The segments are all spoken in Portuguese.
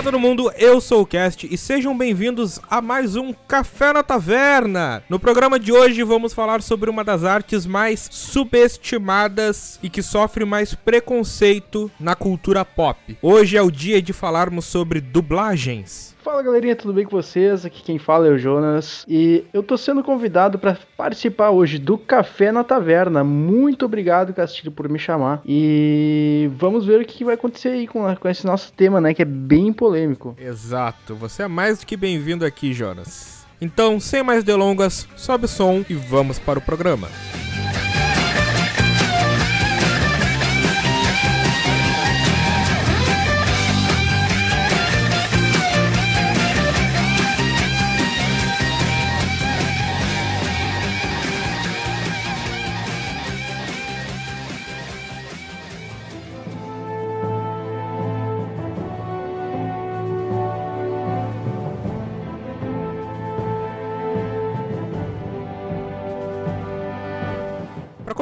Olá todo mundo, eu sou o Cast e sejam bem-vindos a mais um Café na Taverna. No programa de hoje vamos falar sobre uma das artes mais subestimadas e que sofre mais preconceito na cultura pop. Hoje é o dia de falarmos sobre dublagens. Fala galerinha, tudo bem com vocês? Aqui quem fala é o Jonas e eu tô sendo convidado para participar hoje do Café na Taverna. Muito obrigado, Castilho, por me chamar. E vamos ver o que vai acontecer aí com, com esse nosso tema, né? Que é bem polêmico. Exato, você é mais do que bem-vindo aqui, Jonas. Então, sem mais delongas, sobe o som e vamos para o programa.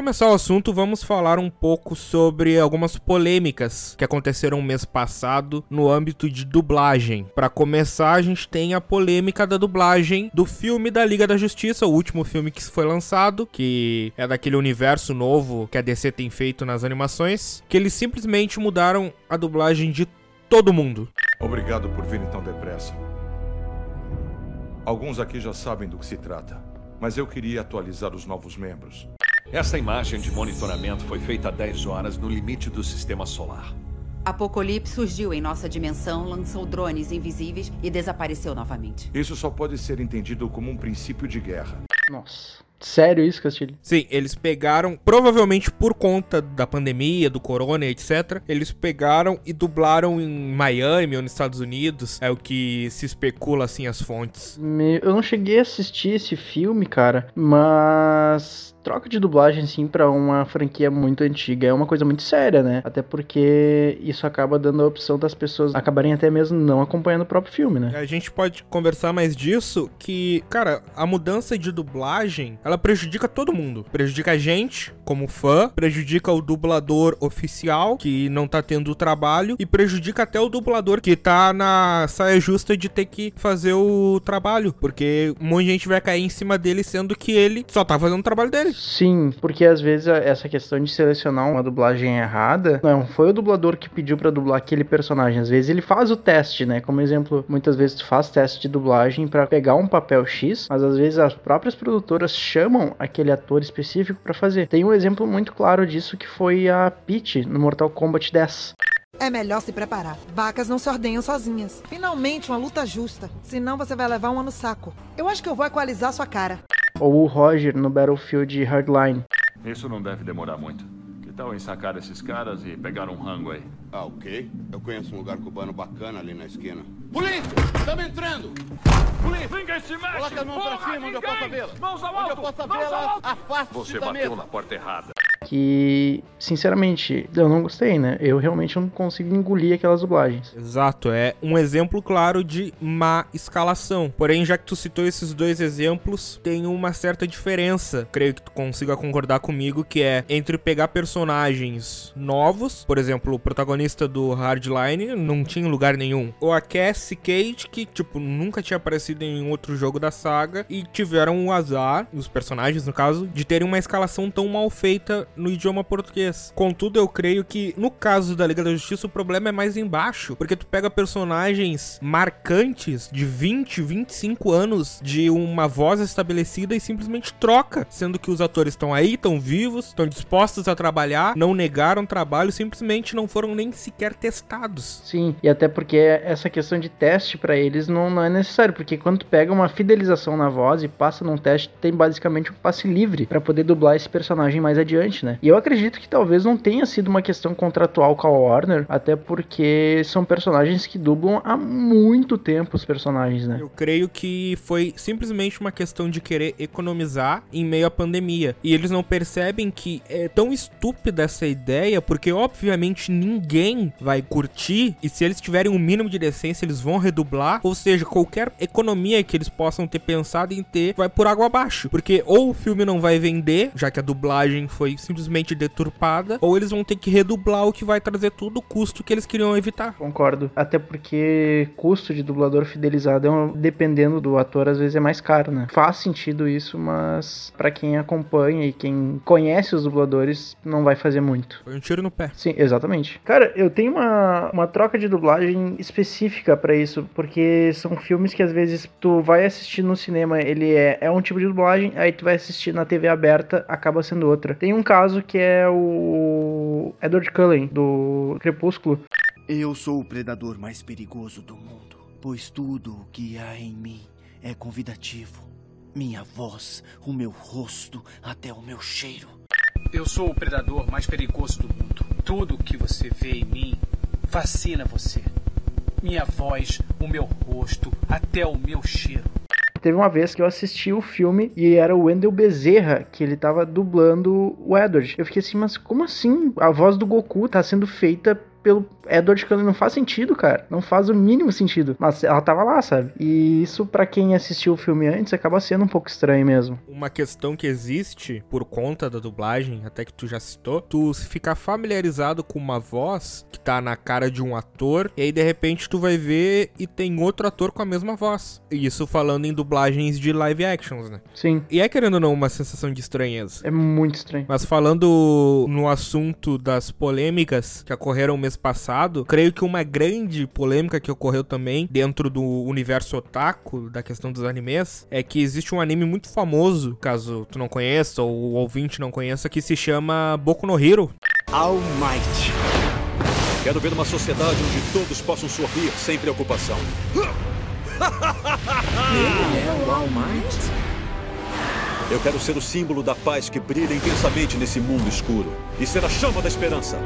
Começar o assunto, vamos falar um pouco sobre algumas polêmicas que aconteceram mês passado no âmbito de dublagem. Para começar, a gente tem a polêmica da dublagem do filme da Liga da Justiça, o último filme que foi lançado, que é daquele universo novo que a DC tem feito nas animações, que eles simplesmente mudaram a dublagem de todo mundo. Obrigado por virem tão depressa. Alguns aqui já sabem do que se trata, mas eu queria atualizar os novos membros. Essa imagem de monitoramento foi feita há 10 horas no limite do sistema solar. Apocalipse surgiu em nossa dimensão, lançou drones invisíveis e desapareceu novamente. Isso só pode ser entendido como um princípio de guerra. Nossa. Sério isso, Castilho? Sim, eles pegaram, provavelmente por conta da pandemia, do corona, etc. Eles pegaram e dublaram em Miami ou nos Estados Unidos. É o que se especula, assim, as fontes. Eu não cheguei a assistir esse filme, cara, mas troca de dublagem, sim, para uma franquia muito antiga é uma coisa muito séria, né? Até porque isso acaba dando a opção das pessoas acabarem até mesmo não acompanhando o próprio filme, né? A gente pode conversar mais disso, que, cara, a mudança de dublagem, ela prejudica todo mundo. Prejudica a gente, como fã, prejudica o dublador oficial, que não tá tendo o trabalho, e prejudica até o dublador, que tá na saia justa de ter que fazer o trabalho, porque um monte de gente vai cair em cima dele, sendo que ele só tá fazendo o trabalho dele. Sim, porque às vezes essa questão de selecionar uma dublagem errada, não foi o dublador que pediu para dublar aquele personagem. Às vezes ele faz o teste, né? Como exemplo, muitas vezes tu faz teste de dublagem para pegar um papel X, mas às vezes as próprias produtoras aquele ator específico para fazer. Tem um exemplo muito claro disso que foi a Peach no Mortal Kombat 10. É melhor se preparar. Vacas não se ordenham sozinhas. Finalmente uma luta justa. Senão você vai levar um ano saco. Eu acho que eu vou equalizar sua cara ou o Roger no Battlefield Hardline. Isso não deve demorar muito. Tal em sacar esses caras e pegar um rango aí? Ah, ok. Eu conheço um lugar cubano bacana ali na esquina. Polícia! Estamos entrando! Polícia! Ninguém se mexe! Coloca a mão pra cima onde eu possa vê-la! Mãos ao alto! Onde eu possa vê-la, afaste-se Você bateu mesa. na porta errada que, sinceramente, eu não gostei, né? Eu realmente não consigo engolir aquelas dublagens. Exato, é um exemplo claro de má escalação. Porém, já que tu citou esses dois exemplos, tem uma certa diferença, creio que tu consiga concordar comigo, que é entre pegar personagens novos, por exemplo, o protagonista do Hardline não tinha lugar nenhum, ou a Cassie Cage, que, tipo, nunca tinha aparecido em outro jogo da saga, e tiveram o azar, os personagens no caso, de terem uma escalação tão mal feita no idioma português. Contudo, eu creio que no caso da Liga da Justiça o problema é mais embaixo, porque tu pega personagens marcantes de 20, 25 anos de uma voz estabelecida e simplesmente troca, sendo que os atores estão aí, estão vivos, estão dispostos a trabalhar, não negaram trabalho, simplesmente não foram nem sequer testados. Sim, e até porque essa questão de teste para eles não, não é necessário, porque quando tu pega uma fidelização na voz e passa num teste, tem basicamente um passe livre para poder dublar esse personagem mais adiante, né? E eu acredito que talvez não tenha sido uma questão contratual com a Warner, até porque são personagens que dublam há muito tempo os personagens, né? Eu creio que foi simplesmente uma questão de querer economizar em meio à pandemia. E eles não percebem que é tão estúpida essa ideia, porque obviamente ninguém vai curtir, e se eles tiverem um mínimo de decência, eles vão redublar, ou seja, qualquer economia que eles possam ter pensado em ter vai por água abaixo, porque ou o filme não vai vender, já que a dublagem foi simplesmente deturpada, ou eles vão ter que redublar o que vai trazer todo o custo que eles queriam evitar. Concordo. Até porque custo de dublador fidelizado, é um, dependendo do ator, às vezes é mais caro, né? Faz sentido isso, mas para quem acompanha e quem conhece os dubladores, não vai fazer muito. Foi um tiro no pé. Sim, exatamente. Cara, eu tenho uma, uma troca de dublagem específica para isso, porque são filmes que às vezes tu vai assistir no cinema, ele é, é um tipo de dublagem, aí tu vai assistir na TV aberta, acaba sendo outra. Tem um caso que é o Edward Cullen, do Crepúsculo. Eu sou o predador mais perigoso do mundo, pois tudo o que há em mim é convidativo. Minha voz, o meu rosto, até o meu cheiro. Eu sou o predador mais perigoso do mundo. Tudo o que você vê em mim fascina você. Minha voz, o meu rosto, até o meu cheiro. Teve uma vez que eu assisti o filme e era o Wendell Bezerra que ele tava dublando o Edward. Eu fiquei assim, mas como assim? A voz do Goku tá sendo feita pelo Edward Cullen não faz sentido, cara. Não faz o mínimo sentido. Mas ela tava lá, sabe? E isso, para quem assistiu o filme antes, acaba sendo um pouco estranho mesmo. Uma questão que existe por conta da dublagem, até que tu já citou, tu ficar familiarizado com uma voz que tá na cara de um ator, e aí de repente tu vai ver e tem outro ator com a mesma voz. Isso falando em dublagens de live actions, né? Sim. E é querendo ou não uma sensação de estranheza. É muito estranho. Mas falando no assunto das polêmicas que ocorreram mês passado, creio que uma grande polêmica que ocorreu também dentro do universo otaku, da questão dos animes, é que existe um anime muito famoso, caso tu não conheça ou o ouvinte não conheça, que se chama Boku no Hero. All Might. Quero ver uma sociedade onde todos possam sorrir sem preocupação. Ele é o All Might? Eu quero ser o símbolo da paz que brilha intensamente nesse mundo escuro e ser a chama da esperança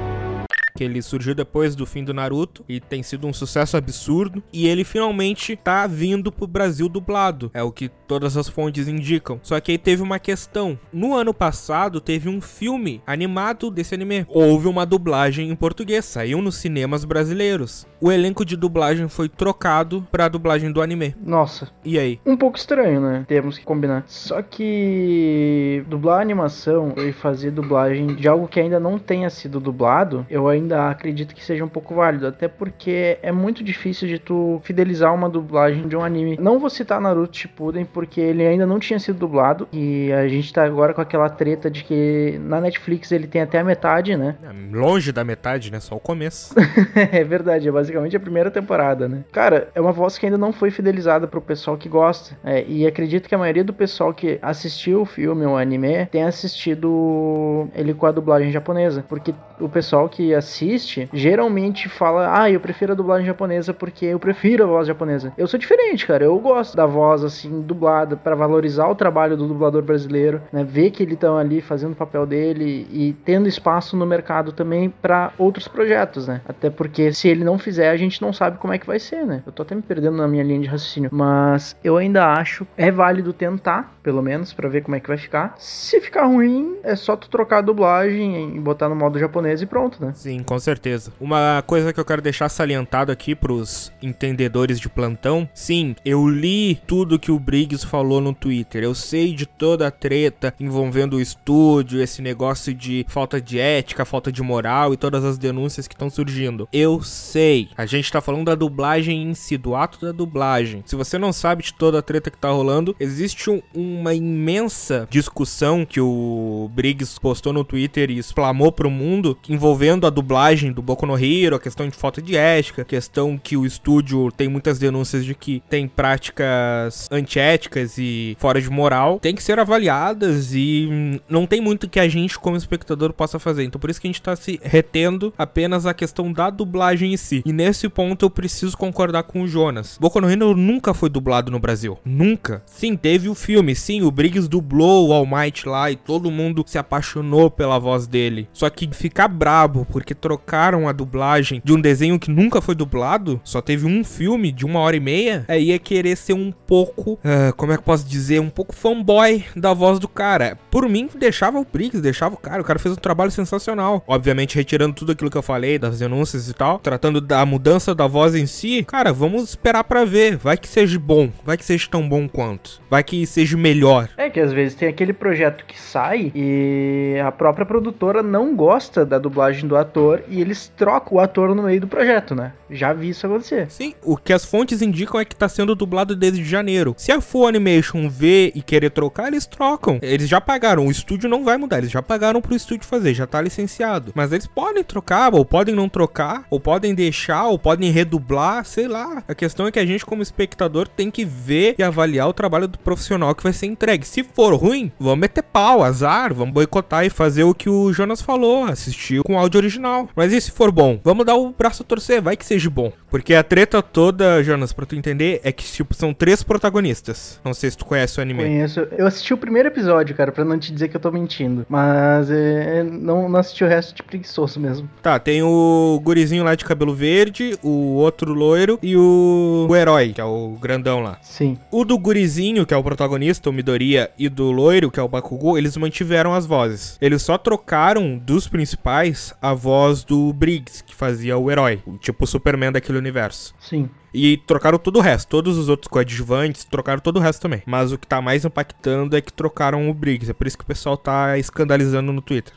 ele surgiu depois do fim do Naruto e tem sido um sucesso absurdo. E ele finalmente tá vindo pro Brasil dublado. É o que todas as fontes indicam. Só que aí teve uma questão. No ano passado teve um filme animado desse anime. Houve uma dublagem em português, saiu nos cinemas brasileiros. O elenco de dublagem foi trocado pra dublagem do anime. Nossa. E aí? Um pouco estranho, né? Temos que combinar. Só que dublar animação e fazer dublagem de algo que ainda não tenha sido dublado, eu ainda acredito que seja um pouco válido, até porque é muito difícil de tu fidelizar uma dublagem de um anime. Não vou citar Naruto Shippuden porque ele ainda não tinha sido dublado e a gente tá agora com aquela treta de que na Netflix ele tem até a metade, né? É, longe da metade, né? Só o começo. é verdade, é basicamente a primeira temporada, né? Cara, é uma voz que ainda não foi fidelizada pro pessoal que gosta. É, e acredito que a maioria do pessoal que assistiu o filme ou anime tenha assistido ele com a dublagem japonesa, porque o pessoal que assiste assiste, geralmente fala: Ah, eu prefiro a dublagem japonesa porque eu prefiro a voz japonesa. Eu sou diferente, cara. Eu gosto da voz assim, dublada, para valorizar o trabalho do dublador brasileiro, né? Ver que ele tá ali fazendo o papel dele e tendo espaço no mercado também para outros projetos, né? Até porque se ele não fizer, a gente não sabe como é que vai ser, né? Eu tô até me perdendo na minha linha de raciocínio, mas eu ainda acho é válido tentar, pelo menos, para ver como é que vai ficar. Se ficar ruim, é só tu trocar a dublagem e botar no modo japonês e pronto, né? Sim, com certeza. Uma coisa que eu quero deixar salientado aqui pros entendedores de plantão, sim, eu li tudo que o Briggs falou no Twitter. Eu sei de toda a treta envolvendo o estúdio, esse negócio de falta de ética, falta de moral e todas as denúncias que estão surgindo. Eu sei. A gente tá falando da dublagem em si, do ato da dublagem. Se você não sabe de toda a treta que tá rolando, existe um, uma imensa discussão que o Briggs postou no Twitter e exclamou pro mundo envolvendo a dublagem do Boku no Hero, a questão de falta de ética, questão que o estúdio tem muitas denúncias de que tem práticas antiéticas e fora de moral, tem que ser avaliadas e não tem muito que a gente como espectador possa fazer. Então por isso que a gente tá se retendo apenas a questão da dublagem em si. Nesse ponto eu preciso concordar com o Jonas. Boku no Hero nunca foi dublado no Brasil. Nunca. Sim, teve o filme, sim, o Briggs dublou o All Might lá e todo mundo se apaixonou pela voz dele. Só que ficar brabo porque trocaram a dublagem de um desenho que nunca foi dublado, só teve um filme de uma hora e meia, aí é querer ser um pouco, uh, como é que eu posso dizer, um pouco fanboy da voz do cara. Por mim, deixava o Briggs, deixava o cara, o cara fez um trabalho sensacional. Obviamente, retirando tudo aquilo que eu falei, das denúncias e tal, tratando da mudança da voz em si, cara, vamos esperar para ver. Vai que seja bom, vai que seja tão bom quanto, vai que seja melhor. É que às vezes tem aquele projeto que sai e a própria produtora não gosta da dublagem do ator e eles trocam o ator no meio do projeto, né? Já vi isso acontecer. Sim, o que as fontes indicam é que tá sendo dublado desde janeiro. Se a Full Animation ver e querer trocar, eles trocam. Eles já pagaram, o estúdio não vai mudar, eles já pagaram pro estúdio fazer, já tá licenciado. Mas eles podem trocar, ou podem não trocar, ou podem deixar, ou podem redublar, sei lá. A questão é que a gente, como espectador, tem que ver e avaliar o trabalho do profissional que vai ser entregue. Se for ruim, vamos meter pau, azar, vamos boicotar e fazer o que o Jonas falou, assistir com áudio original. Mas e se for bom? Vamos dar o braço a torcer, vai que seja bom. Porque a treta toda, Jonas, pra tu entender, é que, tipo, são três protagonistas. Não sei se tu conhece o anime. Conheço. Eu assisti o primeiro episódio, cara, pra não te dizer que eu tô mentindo. Mas é, não, não assisti o resto de preguiçoso mesmo. Tá, tem o gurizinho lá de cabelo verde, o outro loiro e o, o herói, que é o grandão lá. Sim. O do gurizinho, que é o protagonista, o Midoriya, e do loiro, que é o Bakugou, eles mantiveram as vozes. Eles só trocaram dos principais a voz do Briggs, que fazia o herói, tipo o Superman daquele universo. Sim. E trocaram todo o resto. Todos os outros coadjuvantes trocaram todo o resto também. Mas o que tá mais impactando é que trocaram o Briggs. É por isso que o pessoal tá escandalizando no Twitter.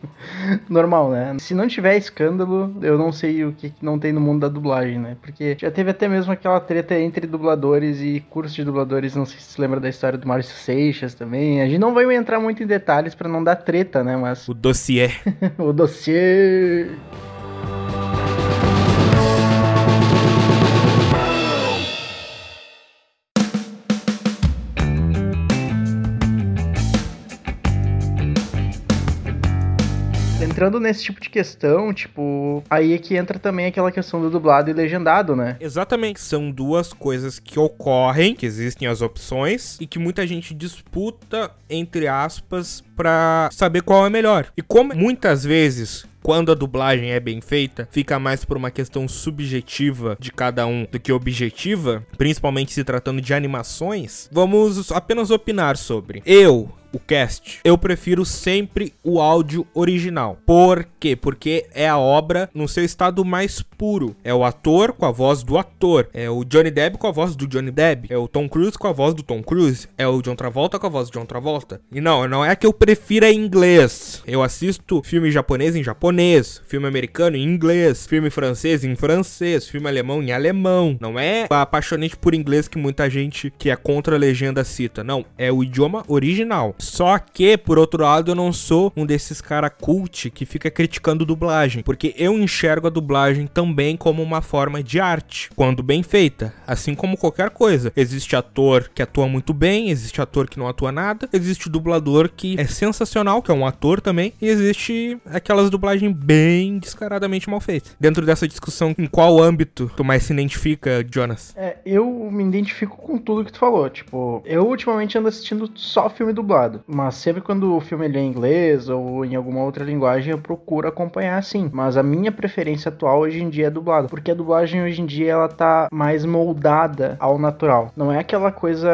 Normal, né? Se não tiver escândalo, eu não sei o que não tem no mundo da dublagem, né? Porque já teve até mesmo aquela treta entre dubladores e curso de dubladores. Não sei se você lembra da história do Márcio Seixas também. A gente não vai entrar muito em detalhes para não dar treta, né? Mas. O dossiê. o dossiê. Entrando nesse tipo de questão, tipo, aí é que entra também aquela questão do dublado e legendado, né? Exatamente, são duas coisas que ocorrem, que existem as opções e que muita gente disputa entre aspas para saber qual é melhor. E como muitas vezes quando a dublagem é bem feita, fica mais por uma questão subjetiva de cada um do que objetiva, principalmente se tratando de animações, vamos apenas opinar sobre. Eu o cast, eu prefiro sempre o áudio original. Por quê? Porque é a obra no seu estado mais puro. É o ator com a voz do ator. É o Johnny Depp com a voz do Johnny Depp. É o Tom Cruise com a voz do Tom Cruise. É o John Travolta com a voz do John Travolta. E não, não é que eu prefira inglês. Eu assisto filme japonês em japonês, filme americano em inglês, filme francês em francês, filme alemão em alemão. Não é apaixonante por inglês que muita gente que é contra a legenda cita. Não, é o idioma original. Só que, por outro lado, eu não sou um desses cara cult que fica criticando dublagem, porque eu enxergo a dublagem também como uma forma de arte, quando bem feita, assim como qualquer coisa. Existe ator que atua muito bem, existe ator que não atua nada, existe dublador que é sensacional, que é um ator também, e existe aquelas dublagens bem descaradamente mal feitas. Dentro dessa discussão, em qual âmbito tu mais se identifica, Jonas? É, eu me identifico com tudo que tu falou. Tipo, eu ultimamente ando assistindo só filme dublado Mas sempre quando o filme é em inglês ou em alguma outra linguagem, eu procuro acompanhar assim. Mas a minha preferência atual hoje em dia é dublado. Porque a dublagem hoje em dia ela tá mais moldada ao natural. Não é aquela coisa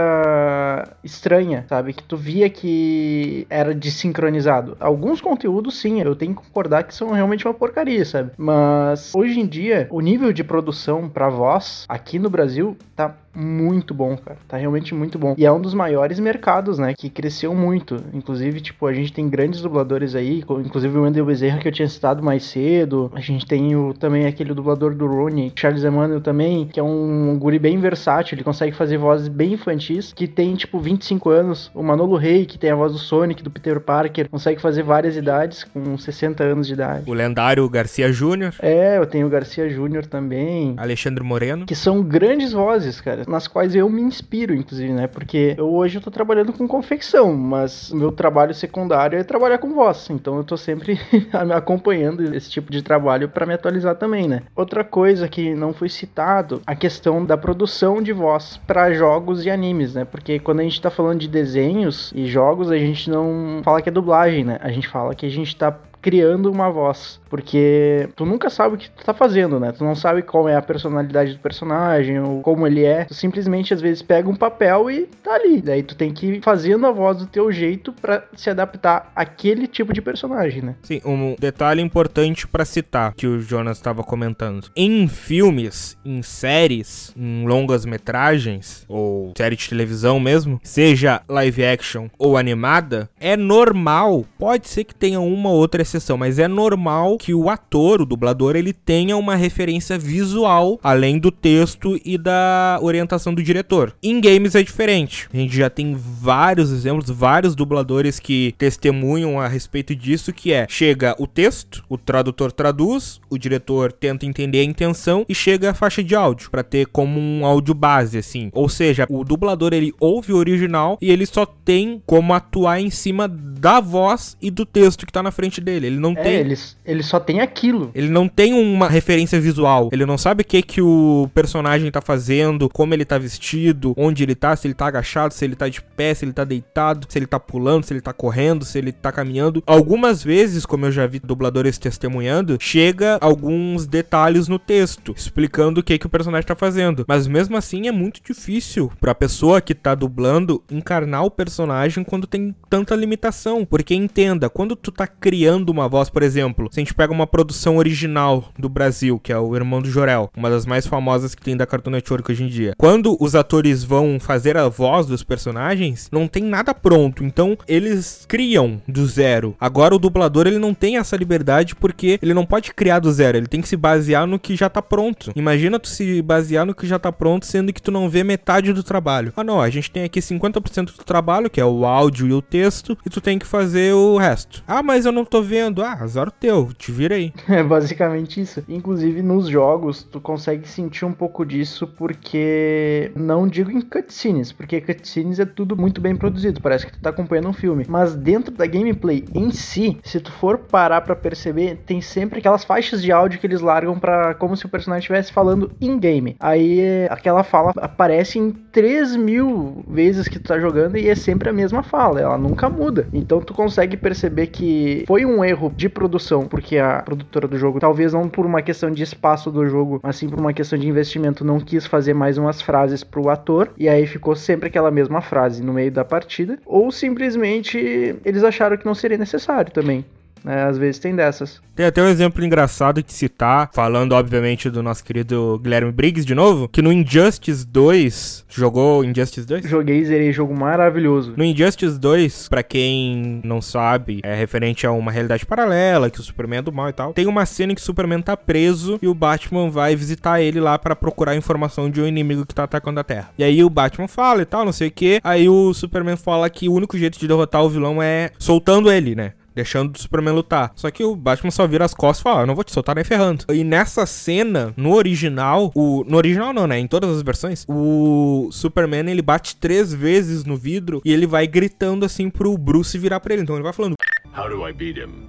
estranha, sabe? Que tu via que era desincronizado. Alguns conteúdos, sim, eu tenho que concordar que são realmente uma porcaria, sabe? Mas hoje em dia, o nível de produção para voz aqui no Brasil tá muito bom, cara. Tá realmente muito bom. E é um dos maiores mercados, né? Que cresceu muito. Inclusive, tipo, a gente tem grandes dubladores aí, inclusive o Wendel Bezerra que eu tinha citado mais cedo. A gente tem o, também aquele dublador do Rooney, Charles Emmanuel também, que é um, um guri bem versátil, ele consegue fazer vozes bem infantis, que tem, tipo, 25 anos. O Manolo Rey, que tem a voz do Sonic, do Peter Parker, consegue fazer várias idades com 60 anos de idade. O lendário Garcia Júnior. É, eu tenho o Garcia Júnior também. Alexandre Moreno. Que são grandes vozes, cara nas quais eu me inspiro, inclusive, né? Porque eu hoje eu tô trabalhando com confecção, mas meu trabalho secundário é trabalhar com voz. Então eu tô sempre acompanhando esse tipo de trabalho para me atualizar também, né? Outra coisa que não foi citado, a questão da produção de voz para jogos e animes, né? Porque quando a gente tá falando de desenhos e jogos, a gente não fala que é dublagem, né? A gente fala que a gente tá criando uma voz. Porque tu nunca sabe o que tu tá fazendo, né? Tu não sabe qual é a personalidade do personagem, ou como ele é. Tu simplesmente, às vezes, pega um papel e tá ali. Daí tu tem que ir fazendo a voz do teu jeito para se adaptar àquele tipo de personagem, né? Sim, um detalhe importante para citar que o Jonas estava comentando. Em filmes, em séries, em longas metragens, ou série de televisão mesmo, seja live action ou animada, é normal, pode ser que tenha uma outra exceção, mas é normal que o ator, o dublador, ele tenha uma referência visual além do texto e da orientação do diretor. Em games é diferente. A gente já tem vários exemplos, vários dubladores que testemunham a respeito disso, que é chega o texto, o tradutor traduz, o diretor tenta entender a intenção e chega a faixa de áudio para ter como um áudio base assim. Ou seja, o dublador ele ouve o original e ele só tem como atuar em cima da voz e do texto que tá na frente dele. Ele não É, tem ele, ele só tem aquilo. ele não tem uma referência visual. Ele não sabe o que que o personagem tá fazendo, como ele tá vestido, onde ele tá, se ele tá agachado, se ele tá de pé, se ele tá deitado, se ele tá pulando, se ele tá correndo, se ele tá caminhando. Algumas vezes, como eu já vi dubladores testemunhando, chega alguns detalhes no texto explicando o que que o personagem tá fazendo. Mas mesmo assim é muito difícil pra pessoa que tá dublando encarnar o personagem quando tem tanta limitação. Porque entenda, quando tu tá criando uma voz, por exemplo, se a gente pega uma produção original do Brasil, que é o Irmão do Jorel, uma das mais famosas que tem da Cartoon Network hoje em dia. Quando os atores vão fazer a voz dos personagens, não tem nada pronto, então eles criam do zero. Agora o dublador ele não tem essa liberdade porque ele não pode criar do zero, ele tem que se basear no que já tá pronto. Imagina tu se basear no que já tá pronto, sendo que tu não vê metade do trabalho. Ah, não, a gente tem aqui 50% do trabalho, que é o áudio e o texto, e tu tem que fazer o resto. Ah, mas eu não tô vendo. Ah, azar o teu, te vira aí. É basicamente isso. Inclusive nos jogos, tu consegue sentir um pouco disso porque não digo em cutscenes, porque cutscenes é tudo muito bem produzido, parece que tu tá acompanhando um filme. Mas dentro da gameplay em si, se tu for parar pra perceber, tem sempre aquelas faixas de áudio que eles largam para como se o personagem estivesse falando in game. Aí aquela fala aparece em 3 mil vezes que tu tá jogando e é sempre a mesma fala, ela nunca muda. Então tu consegue perceber que foi um erro de produção, porque a produtora do jogo, talvez não por uma questão de espaço do jogo, mas sim por uma questão de investimento, não quis fazer mais umas frases pro ator, e aí ficou sempre aquela mesma frase no meio da partida, ou simplesmente eles acharam que não seria necessário também. Né? às vezes tem dessas. Tem até um exemplo engraçado de citar, falando obviamente do nosso querido Guilherme Briggs de novo, que no Injustice 2, jogou Injustice 2? Joguei, zerei, jogo maravilhoso. No Injustice 2, pra quem não sabe, é referente a uma realidade paralela, que o Superman é do mal e tal. Tem uma cena em que o Superman tá preso e o Batman vai visitar ele lá pra procurar informação de um inimigo que tá atacando a Terra. E aí o Batman fala e tal, não sei o que. Aí o Superman fala que o único jeito de derrotar o vilão é soltando ele, né? Deixando o Superman lutar. Só que o Batman só vira as costas e fala: ah, Eu não vou te soltar nem ferrando. E nessa cena, no original, o. No original não, né? Em todas as versões, o Superman ele bate três vezes no vidro e ele vai gritando assim pro Bruce virar pra ele. Então ele vai falando. How do I beat him?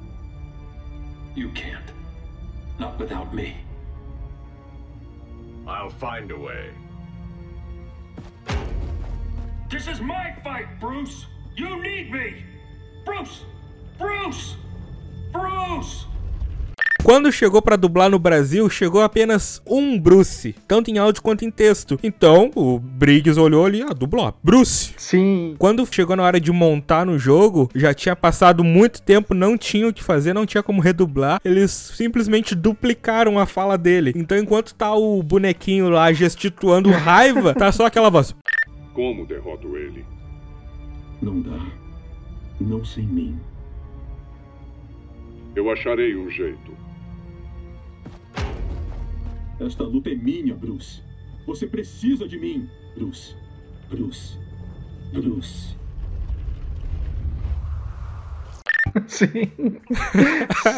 You can't. Not without me. I'll find a way. This is my fight, Bruce. You need me. Bruce! Bruce! Bruce! Quando chegou pra dublar no Brasil, chegou apenas um Bruce, tanto em áudio quanto em texto. Então, o Briggs olhou ali, ah, dublou, Bruce. Sim. Quando chegou na hora de montar no jogo, já tinha passado muito tempo, não tinha o que fazer, não tinha como redublar. Eles simplesmente duplicaram a fala dele. Então, enquanto tá o bonequinho lá gestituando raiva, tá só aquela voz. Como derroto ele? Não dá. Não sem mim. Eu acharei um jeito. Esta luta é minha, Bruce. Você precisa de mim, Bruce. Bruce. Bruce. Sim.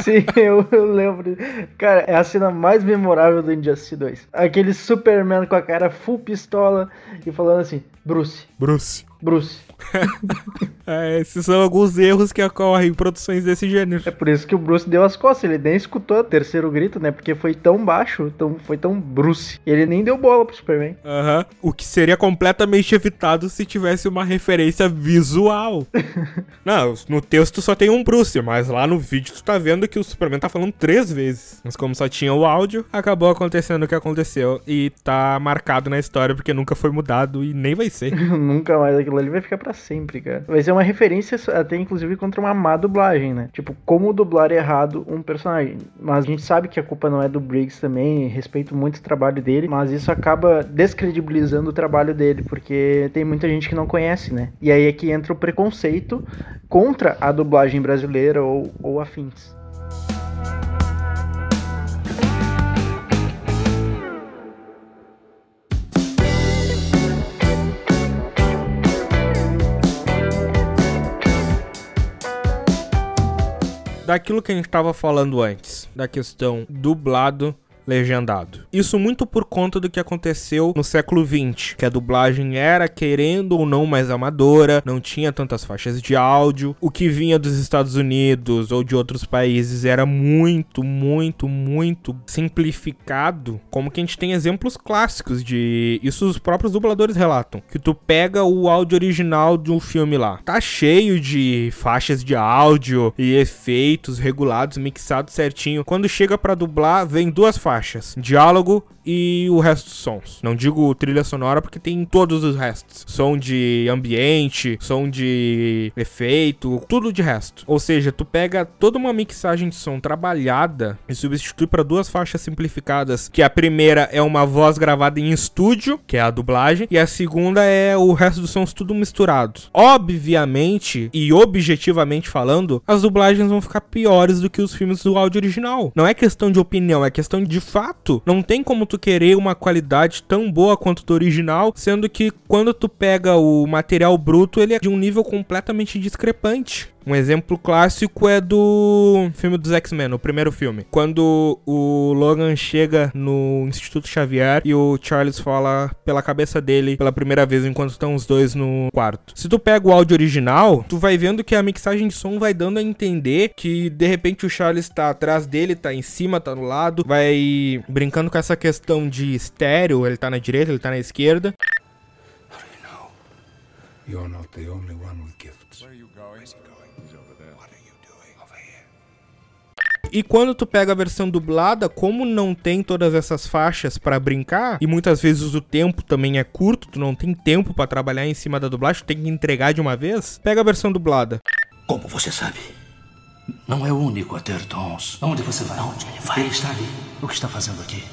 Sim, eu, eu lembro. Cara, é a cena mais memorável do Injustice 2. Aquele Superman com a cara full pistola e falando assim: Bruce. Bruce. Bruce. é, esses são alguns erros que ocorrem em produções desse gênero. É por isso que o Bruce deu as costas, ele nem escutou o terceiro grito, né? Porque foi tão baixo, tão, foi tão Bruce. Ele nem deu bola pro Superman. Aham. Uhum. O que seria completamente evitado se tivesse uma referência visual. Não, no texto só tem um Bruce, mas lá no vídeo tu tá vendo que o Superman tá falando três vezes. Mas como só tinha o áudio, acabou acontecendo o que aconteceu. E tá marcado na história porque nunca foi mudado e nem vai ser. nunca mais aquilo ali vai ficar para sempre, cara. Vai ser uma referência até inclusive contra uma má dublagem, né? Tipo, como dublar errado um personagem. Mas a gente sabe que a culpa não é do Briggs também, respeito muito o trabalho dele, mas isso acaba descredibilizando o trabalho dele, porque tem muita gente que não conhece, né? E aí é que entra o preconceito contra a dublagem brasileira ou, ou afins. Daquilo que a gente estava falando antes, da questão dublado legendado. Isso muito por conta do que aconteceu no século XX, que a dublagem era, querendo ou não, mais amadora, não tinha tantas faixas de áudio. O que vinha dos Estados Unidos ou de outros países era muito, muito, muito simplificado. Como que a gente tem exemplos clássicos de. Isso os próprios dubladores relatam. Que tu pega o áudio original do filme lá. Tá cheio de faixas de áudio e efeitos regulados, mixados certinho. Quando chega para dublar, vem duas faixas faixas: diálogo e o resto dos sons. Não digo trilha sonora porque tem todos os restos: som de ambiente, som de efeito, tudo de resto. Ou seja, tu pega toda uma mixagem de som trabalhada e substitui para duas faixas simplificadas, que a primeira é uma voz gravada em estúdio, que é a dublagem, e a segunda é o resto dos sons tudo misturado. Obviamente e objetivamente falando, as dublagens vão ficar piores do que os filmes do áudio original. Não é questão de opinião, é questão de fato. Não tem como tu querer uma qualidade tão boa quanto do original, sendo que quando tu pega o material bruto, ele é de um nível completamente discrepante. Um exemplo clássico é do filme dos X-Men, o primeiro filme. Quando o Logan chega no Instituto Xavier e o Charles fala pela cabeça dele pela primeira vez enquanto estão os dois no quarto. Se tu pega o áudio original, tu vai vendo que a mixagem de som vai dando a entender que de repente o Charles tá atrás dele, tá em cima, tá no lado, vai brincando com essa questão de estéreo, ele tá na direita, ele tá na esquerda. You're not the only one with. E quando tu pega a versão dublada, como não tem todas essas faixas para brincar, e muitas vezes o tempo também é curto, tu não tem tempo para trabalhar em cima da dublagem, tu tem que entregar de uma vez, pega a versão dublada. Como você sabe? Não é o único a ter tons. Onde você vai? Onde ele vai? Ele está ali. O que está fazendo aqui?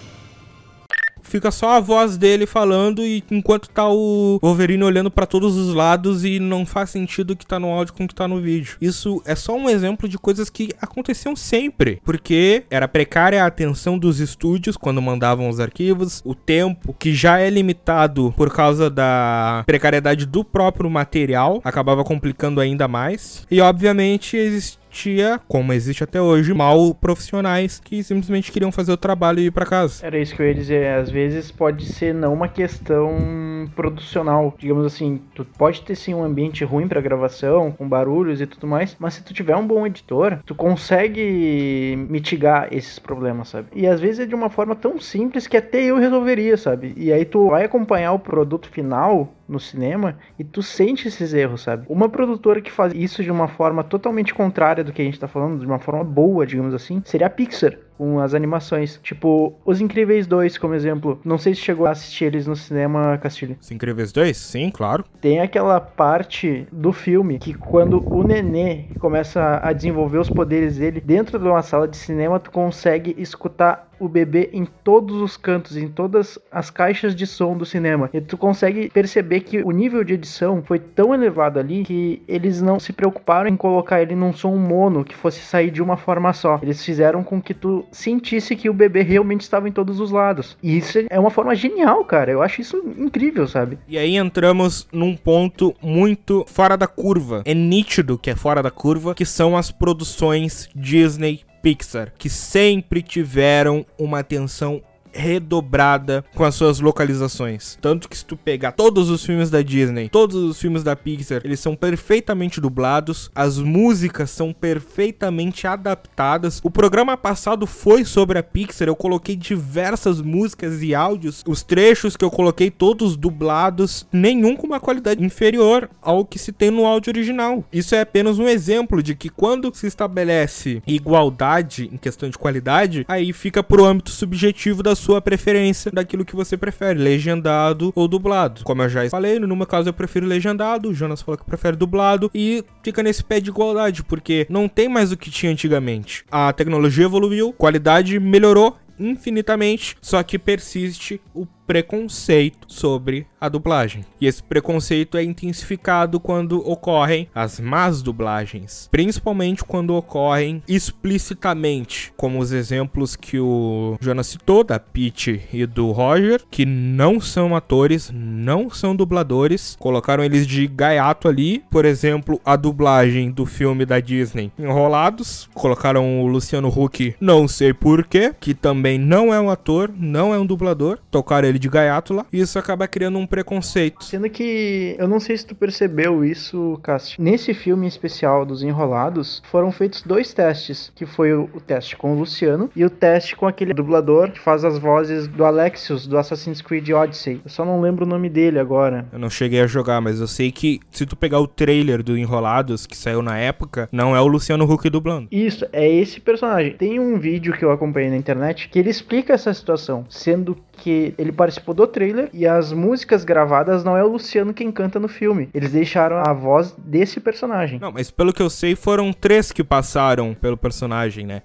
Fica só a voz dele falando e enquanto tá o Wolverine olhando para todos os lados e não faz sentido o que tá no áudio com o que tá no vídeo. Isso é só um exemplo de coisas que aconteciam sempre, porque era precária a atenção dos estúdios quando mandavam os arquivos, o tempo que já é limitado por causa da precariedade do próprio material acabava complicando ainda mais. E obviamente existia existia, como existe até hoje, mal profissionais que simplesmente queriam fazer o trabalho e ir para casa. Era isso que eu ia dizer. Às vezes pode ser não uma questão producional. Digamos assim, tu pode ter sim um ambiente ruim para gravação, com barulhos e tudo mais, mas se tu tiver um bom editor, tu consegue mitigar esses problemas, sabe? E às vezes é de uma forma tão simples que até eu resolveria, sabe? E aí tu vai acompanhar o produto final no cinema e tu sente esses erros, sabe? Uma produtora que faz isso de uma forma totalmente contrária do que a gente tá falando, de uma forma boa, digamos assim, seria a Pixar com as animações. Tipo, Os Incríveis 2, como exemplo. Não sei se chegou a assistir eles no cinema, Castilho. Os Incríveis 2? Sim, claro. Tem aquela parte do filme que quando o nenê começa a desenvolver os poderes dele dentro de uma sala de cinema, tu consegue escutar o bebê em todos os cantos, em todas as caixas de som do cinema. E tu consegue perceber que o nível de edição foi tão elevado ali que eles não se preocuparam em colocar ele num som mono que fosse sair de uma forma só. Eles fizeram com que tu sentisse que o bebê realmente estava em todos os lados. E isso é uma forma genial, cara. Eu acho isso incrível, sabe? E aí entramos num ponto muito fora da curva. É nítido que é fora da curva, que são as produções Disney Pixar, que sempre tiveram uma atenção redobrada com as suas localizações. Tanto que se tu pegar todos os filmes da Disney, todos os filmes da Pixar, eles são perfeitamente dublados, as músicas são perfeitamente adaptadas. O programa passado foi sobre a Pixar, eu coloquei diversas músicas e áudios, os trechos que eu coloquei todos dublados, nenhum com uma qualidade inferior ao que se tem no áudio original. Isso é apenas um exemplo de que quando se estabelece igualdade em questão de qualidade, aí fica pro âmbito subjetivo da sua preferência, daquilo que você prefere, legendado ou dublado. Como eu já falei, no meu caso eu prefiro legendado, o Jonas falou que prefere dublado e fica nesse pé de igualdade, porque não tem mais o que tinha antigamente. A tecnologia evoluiu, qualidade melhorou infinitamente, só que persiste o preconceito sobre a dublagem. E esse preconceito é intensificado quando ocorrem as más dublagens, principalmente quando ocorrem explicitamente, como os exemplos que o Jonas citou, da Peach e do Roger, que não são atores, não são dubladores, colocaram eles de gaiato ali, por exemplo, a dublagem do filme da Disney Enrolados, colocaram o Luciano Huck, não sei porquê, que também não é um ator, não é um dublador, tocaram ele de gaiato lá, e isso acaba criando um preconceito. Sendo que eu não sei se tu percebeu isso, Cássio. Nesse filme especial dos Enrolados, foram feitos dois testes, que foi o, o teste com o Luciano e o teste com aquele dublador que faz as vozes do Alexios do Assassin's Creed Odyssey. Eu só não lembro o nome dele agora. Eu não cheguei a jogar, mas eu sei que se tu pegar o trailer do Enrolados que saiu na época, não é o Luciano Huck dublando. Isso, é esse personagem. Tem um vídeo que eu acompanhei na internet que ele explica essa situação, sendo que ele participou do trailer e as músicas gravadas não é o Luciano quem canta no filme. Eles deixaram a voz desse personagem. Não, mas pelo que eu sei, foram três que passaram pelo personagem, né?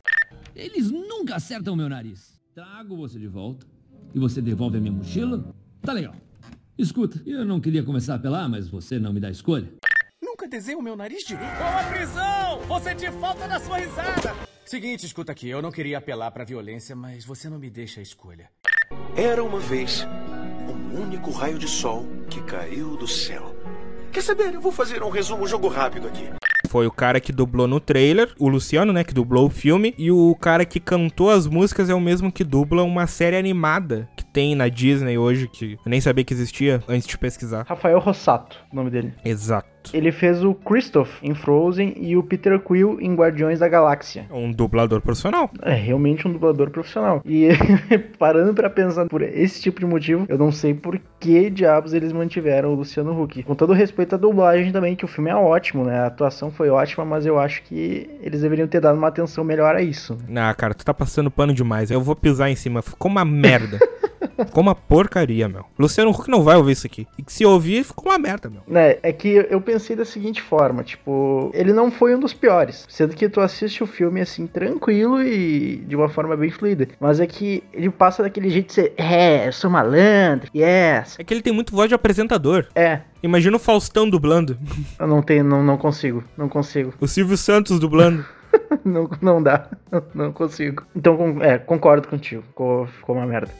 Eles nunca acertam meu nariz. Trago você de volta e você devolve a minha mochila? Tá legal. Escuta, eu não queria começar a apelar, mas você não me dá escolha. Nunca desenho o meu nariz direito. Boa prisão! Vou sentir falta da sua risada! Seguinte, escuta aqui, eu não queria apelar pra violência, mas você não me deixa a escolha. Era uma vez um único raio de sol que caiu do céu. Quer saber? Eu vou fazer um resumo jogo rápido aqui. Foi o cara que dublou no trailer, o Luciano, né, que dublou o filme, e o cara que cantou as músicas é o mesmo que dubla uma série animada que tem na Disney hoje, que eu nem sabia que existia antes de pesquisar. Rafael Rossato, o nome dele. Exato. Ele fez o Christoph em Frozen e o Peter Quill em Guardiões da Galáxia. Um dublador profissional. É realmente um dublador profissional. E parando para pensar por esse tipo de motivo, eu não sei por que diabos eles mantiveram o Luciano Huck. Com todo respeito à dublagem também, que o filme é ótimo, né? A atuação foi ótima, mas eu acho que eles deveriam ter dado uma atenção melhor a isso. Ah, cara, tu tá passando pano demais. Eu vou pisar em cima. Ficou uma merda. Ficou uma porcaria, meu. Luciano Huck não vai ouvir isso aqui. E se ouvir, ficou uma merda, meu. Né, é que eu pensei da seguinte forma, tipo, ele não foi um dos piores. Sendo que tu assiste o filme assim, tranquilo e de uma forma bem fluida. Mas é que ele passa daquele jeito de ser, é, eu sou malandro, yes. É que ele tem muito voz de apresentador. É. Imagina o Faustão dublando. Eu não tenho, não, não consigo, não consigo. O Silvio Santos dublando. não, não dá, não consigo. Então, é, concordo contigo, ficou, ficou uma merda.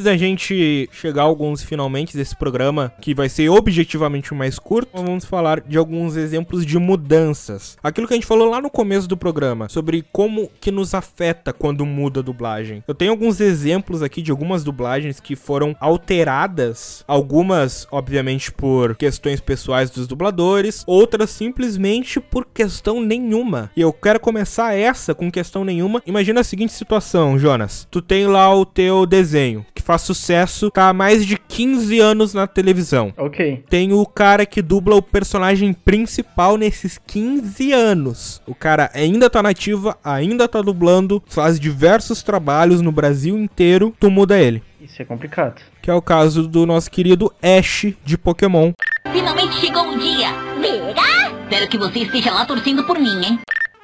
Antes da gente chegar a alguns finalmente desse programa, que vai ser objetivamente mais curto, vamos falar de alguns exemplos de mudanças. Aquilo que a gente falou lá no começo do programa, sobre como que nos afeta quando muda a dublagem. Eu tenho alguns exemplos aqui de algumas dublagens que foram alteradas, algumas, obviamente, por questões pessoais dos dubladores, outras simplesmente por questão nenhuma. E eu quero começar essa com questão nenhuma. Imagina a seguinte situação, Jonas. Tu tem lá o teu desenho que faz sucesso, tá há mais de 15 anos na televisão. Ok. Tem o cara que dubla o personagem principal nesses 15 anos. O cara ainda tá nativa, ainda tá dublando, faz diversos trabalhos no Brasil inteiro, tu muda ele. Isso é complicado. Que é o caso do nosso querido Ash de Pokémon. Finalmente chegou o dia. Verá? Espero que você esteja lá torcendo por mim, hein?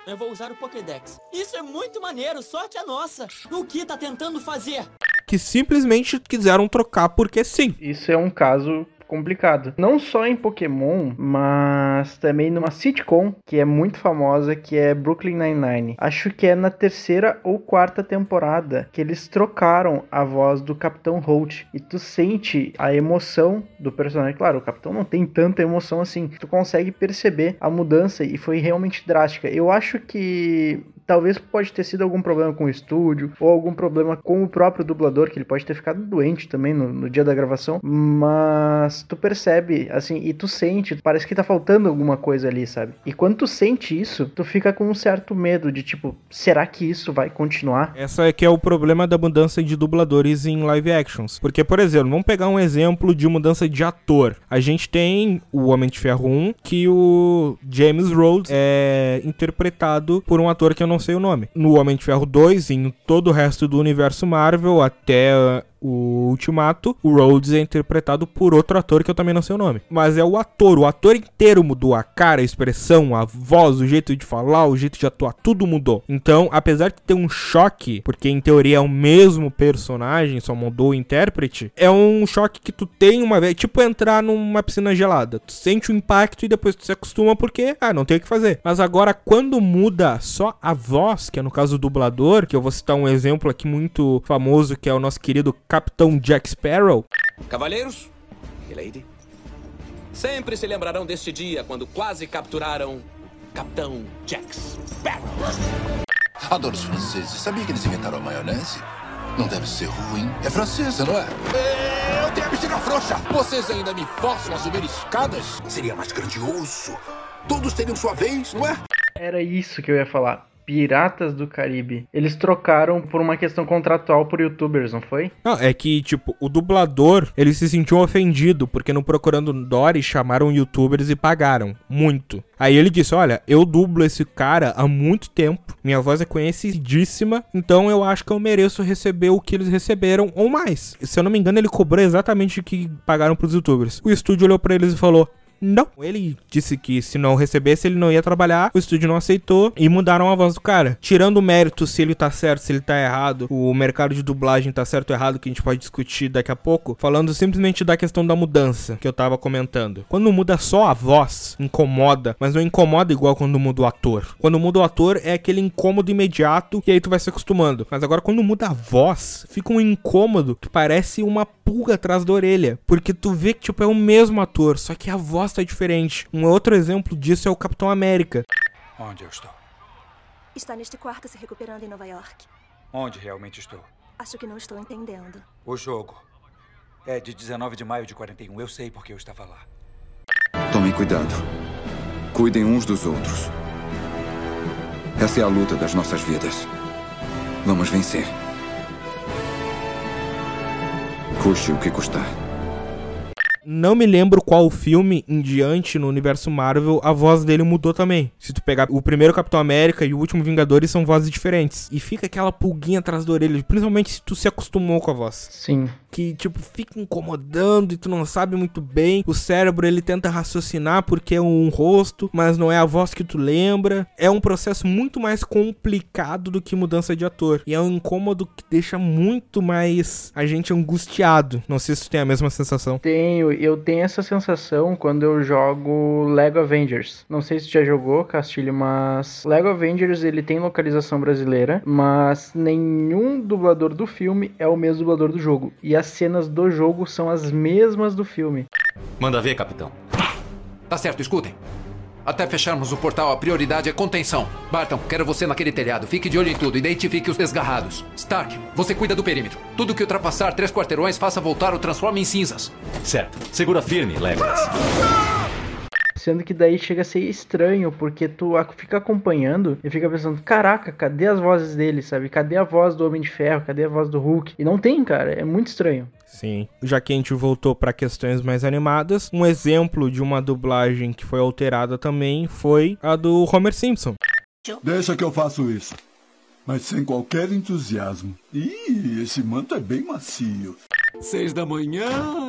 Eu vou usar o Pokédex. Isso é muito maneiro, sorte a nossa. O que tá tentando fazer? que simplesmente quiseram trocar porque sim. Isso é um caso complicado. Não só em Pokémon, mas também numa sitcom que é muito famosa, que é Brooklyn Nine-Nine. Acho que é na terceira ou quarta temporada que eles trocaram a voz do Capitão Holt e tu sente a emoção do personagem. Claro, o Capitão não tem tanta emoção assim. Tu consegue perceber a mudança e foi realmente drástica. Eu acho que talvez pode ter sido algum problema com o estúdio ou algum problema com o próprio dublador, que ele pode ter ficado doente também no, no, dia da gravação, mas tu percebe, assim, e tu sente, parece que tá faltando alguma coisa ali, sabe? E quando tu sente isso, tu fica com um certo medo de tipo, será que isso vai continuar? Essa é que é o problema da mudança de dubladores em live actions. Porque, por exemplo, vamos pegar um exemplo de mudança de ator. A gente tem o Homem de Ferro 1, que o James Rhodes é interpretado por um ator que eu não sei o nome. No Homem de Ferro 2, em todo o resto do universo Marvel, até o Ultimato, o Rhodes é interpretado por outro ator que eu também não sei o nome. Mas é o ator, o ator inteiro mudou a cara, a expressão, a voz, o jeito de falar, o jeito de atuar, tudo mudou. Então, apesar de ter um choque, porque em teoria é o mesmo personagem, só mudou o intérprete, é um choque que tu tem uma vez, tipo entrar numa piscina gelada. Tu sente o impacto e depois tu se acostuma porque, ah, não tem o que fazer. Mas agora, quando muda só a voz, que é no caso do dublador, que eu vou citar um exemplo aqui muito famoso, que é o nosso querido Capitão Jack Sparrow. Cavalheiros e Lady, sempre se lembrarão deste dia quando quase capturaram Capitão Jack Sparrow. Adoro os franceses. Sabia que eles inventaram a maionese? Não deve ser ruim. É francesa, não é? Eu tenho a bexiga frouxa. Vocês ainda me forçam a subir escadas? Seria mais grandioso. Todos teriam sua vez, não é? Era isso que eu ia falar. Piratas do Caribe. Eles trocaram por uma questão contratual por youtubers, não foi? Não, é que, tipo, o dublador, ele se sentiu ofendido, porque no Procurando Dory chamaram youtubers e pagaram. Muito. Aí ele disse: Olha, eu dublo esse cara há muito tempo, minha voz é conhecidíssima, então eu acho que eu mereço receber o que eles receberam ou mais. Se eu não me engano, ele cobrou exatamente o que pagaram pros youtubers. O estúdio olhou para eles e falou: não. Ele disse que se não recebesse, ele não ia trabalhar. O estúdio não aceitou e mudaram a voz do cara. Tirando o mérito se ele tá certo, se ele tá errado, o mercado de dublagem tá certo ou errado, que a gente pode discutir daqui a pouco. Falando simplesmente da questão da mudança que eu tava comentando. Quando muda só a voz, incomoda, mas não incomoda igual quando muda o ator. Quando muda o ator, é aquele incômodo imediato e aí tu vai se acostumando. Mas agora, quando muda a voz, fica um incômodo que parece uma pulga atrás da orelha. Porque tu vê que, tipo, é o mesmo ator, só que a voz tá diferente. Um outro exemplo disso é o Capitão América. Onde eu estou? Está neste quarto se recuperando em Nova York. Onde realmente estou? Acho que não estou entendendo. O jogo é de 19 de maio de 41. Eu sei porque eu estava lá. Tomem cuidado. Cuidem uns dos outros. Essa é a luta das nossas vidas. Vamos vencer. Custe o que custar. Não me lembro qual filme em diante no universo Marvel a voz dele mudou também. Se tu pegar o primeiro Capitão América e o último Vingadores são vozes diferentes. E fica aquela pulguinha atrás da orelha, principalmente se tu se acostumou com a voz. Sim. Que, tipo, fica incomodando e tu não sabe muito bem. O cérebro ele tenta raciocinar porque é um rosto, mas não é a voz que tu lembra. É um processo muito mais complicado do que mudança de ator. E é um incômodo que deixa muito mais a gente angustiado. Não sei se tu tem a mesma sensação. Tenho eu tenho essa sensação quando eu jogo Lego Avengers. Não sei se já jogou, Castilho, mas Lego Avengers ele tem localização brasileira, mas nenhum dublador do filme é o mesmo dublador do jogo. E as cenas do jogo são as mesmas do filme. Manda ver, capitão. Tá certo, escutem. Até fecharmos o portal, a prioridade é contenção. Barton, quero você naquele telhado. Fique de olho em tudo. Identifique os desgarrados. Stark, você cuida do perímetro. Tudo que ultrapassar três quarteirões, faça voltar ou transforme em cinzas. Certo. Segura firme, Legolas. Sendo que daí chega a ser estranho, porque tu fica acompanhando e fica pensando, caraca, cadê as vozes dele, sabe? Cadê a voz do Homem de Ferro? Cadê a voz do Hulk? E não tem, cara, é muito estranho. Sim. Já que a gente voltou para questões mais animadas, um exemplo de uma dublagem que foi alterada também foi a do Homer Simpson. Deixa que eu faço isso. Mas sem qualquer entusiasmo. Ih, esse manto é bem macio. Seis da manhã,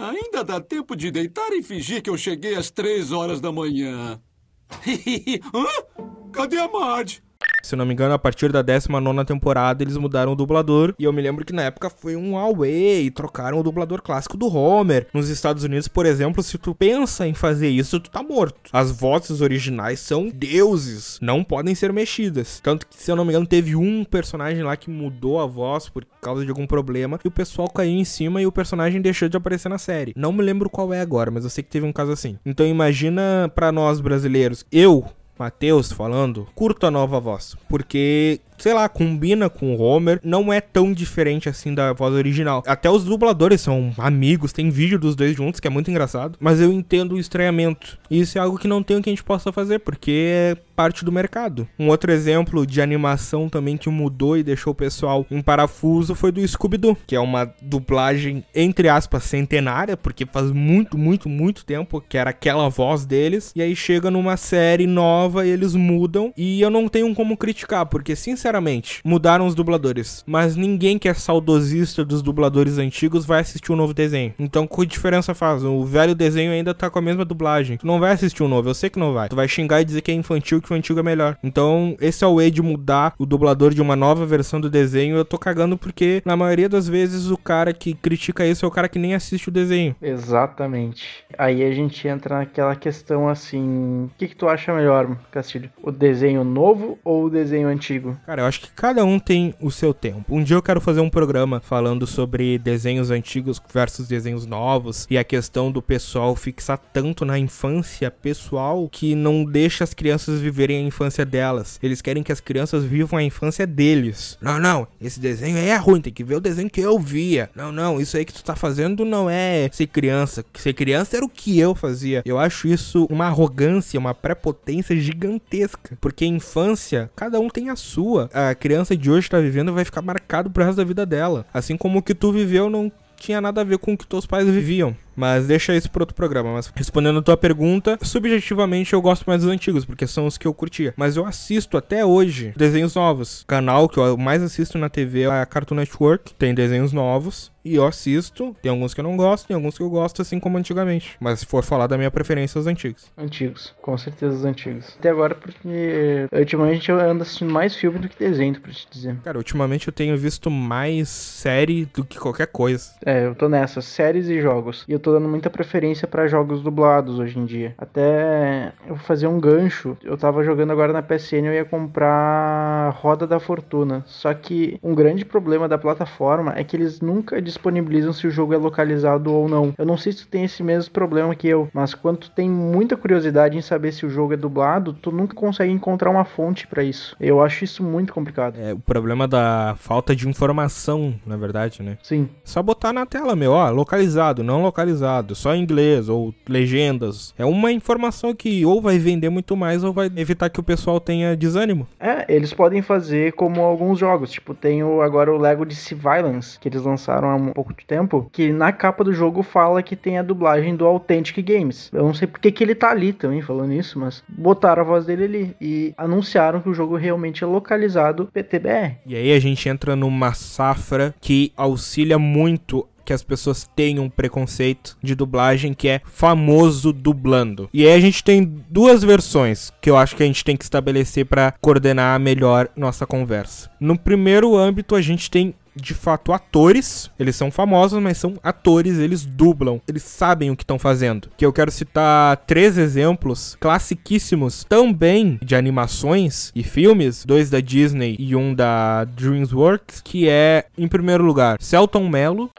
ainda dá tempo de deitar e fingir que eu cheguei às três horas da manhã. Hã? Cadê a Marge? Se eu não me engano, a partir da 19 temporada eles mudaram o dublador. E eu me lembro que na época foi um away, trocaram o dublador clássico do Homer. Nos Estados Unidos, por exemplo, se tu pensa em fazer isso, tu tá morto. As vozes originais são deuses, não podem ser mexidas. Tanto que, se eu não me engano, teve um personagem lá que mudou a voz por causa de algum problema e o pessoal caiu em cima e o personagem deixou de aparecer na série. Não me lembro qual é agora, mas eu sei que teve um caso assim. Então imagina para nós brasileiros, eu Matheus falando, curto a nova voz, porque sei lá, combina com o Homer, não é tão diferente assim da voz original. Até os dubladores são amigos, tem vídeo dos dois juntos que é muito engraçado, mas eu entendo o estranhamento. Isso é algo que não tem o que a gente possa fazer, porque é parte do mercado. Um outro exemplo de animação também que mudou e deixou o pessoal em parafuso foi do Scooby-Doo, que é uma dublagem entre aspas centenária, porque faz muito, muito, muito tempo que era aquela voz deles, e aí chega numa série nova e eles mudam, e eu não tenho como criticar, porque sinceramente sinceramente, mudaram os dubladores, mas ninguém que é saudosista dos dubladores antigos vai assistir o um novo desenho. Então, que diferença faz? O velho desenho ainda tá com a mesma dublagem. Tu não vai assistir o um novo, eu sei que não vai. Tu vai xingar e dizer que é infantil, que o antigo é melhor. Então, esse é o way de mudar o dublador de uma nova versão do desenho. Eu tô cagando porque, na maioria das vezes, o cara que critica isso é o cara que nem assiste o desenho. Exatamente. Aí a gente entra naquela questão assim: o que, que tu acha melhor, Castilho? O desenho novo ou o desenho antigo? Cara, Cara, eu acho que cada um tem o seu tempo. Um dia eu quero fazer um programa falando sobre desenhos antigos versus desenhos novos e a questão do pessoal fixar tanto na infância pessoal que não deixa as crianças viverem a infância delas. Eles querem que as crianças vivam a infância deles. Não, não, esse desenho aí é ruim, tem que ver o desenho que eu via. Não, não, isso aí que tu tá fazendo não é ser criança. Ser criança era o que eu fazia. Eu acho isso uma arrogância, uma prepotência gigantesca. Porque infância, cada um tem a sua a criança de hoje tá vivendo vai ficar marcado pro resto da vida dela. Assim como o que tu viveu não tinha nada a ver com o que teus pais viviam. Mas deixa isso para outro programa. Mas respondendo a tua pergunta, subjetivamente eu gosto mais dos antigos, porque são os que eu curtia. Mas eu assisto até hoje desenhos novos. O canal que eu mais assisto na TV é a Cartoon Network, tem desenhos novos. E eu assisto, tem alguns que eu não gosto, tem alguns que eu gosto, assim como antigamente. Mas se for falar da minha preferência, os antigos. Antigos, com certeza os antigos. Até agora, porque ultimamente eu ando assistindo mais filme do que desenho, pra te dizer. Cara, ultimamente eu tenho visto mais série do que qualquer coisa. É, eu tô nessa, séries e jogos. E eu tô dando muita preferência para jogos dublados hoje em dia. Até eu vou fazer um gancho. Eu tava jogando agora na PSN, eu ia comprar Roda da Fortuna. Só que um grande problema da plataforma é que eles nunca disponibilizam se o jogo é localizado ou não. Eu não sei se tu tem esse mesmo problema que eu, mas quando tu tem muita curiosidade em saber se o jogo é dublado, tu nunca consegue encontrar uma fonte para isso. Eu acho isso muito complicado. É o problema da falta de informação, na verdade, né? Sim. Só botar na tela, meu, ó, localizado, não localizado, só em inglês ou legendas. É uma informação que ou vai vender muito mais ou vai evitar que o pessoal tenha desânimo. É, eles podem fazer como alguns jogos, tipo, tem o, agora o Lego de Violence, que eles lançaram há um pouco de tempo, que na capa do jogo fala que tem a dublagem do Authentic Games. Eu não sei porque que ele tá ali também falando isso, mas botaram a voz dele ali e anunciaram que o jogo realmente é localizado PTBR. E aí a gente entra numa safra que auxilia muito que as pessoas têm um preconceito de dublagem que é famoso dublando. E aí a gente tem duas versões que eu acho que a gente tem que estabelecer para coordenar melhor nossa conversa. No primeiro âmbito, a gente tem de fato atores. Eles são famosos, mas são atores, eles dublam, eles sabem o que estão fazendo. Que eu quero citar três exemplos classiquíssimos também de animações e filmes, dois da Disney e um da DreamWorks, que é em primeiro lugar, Celton Mello.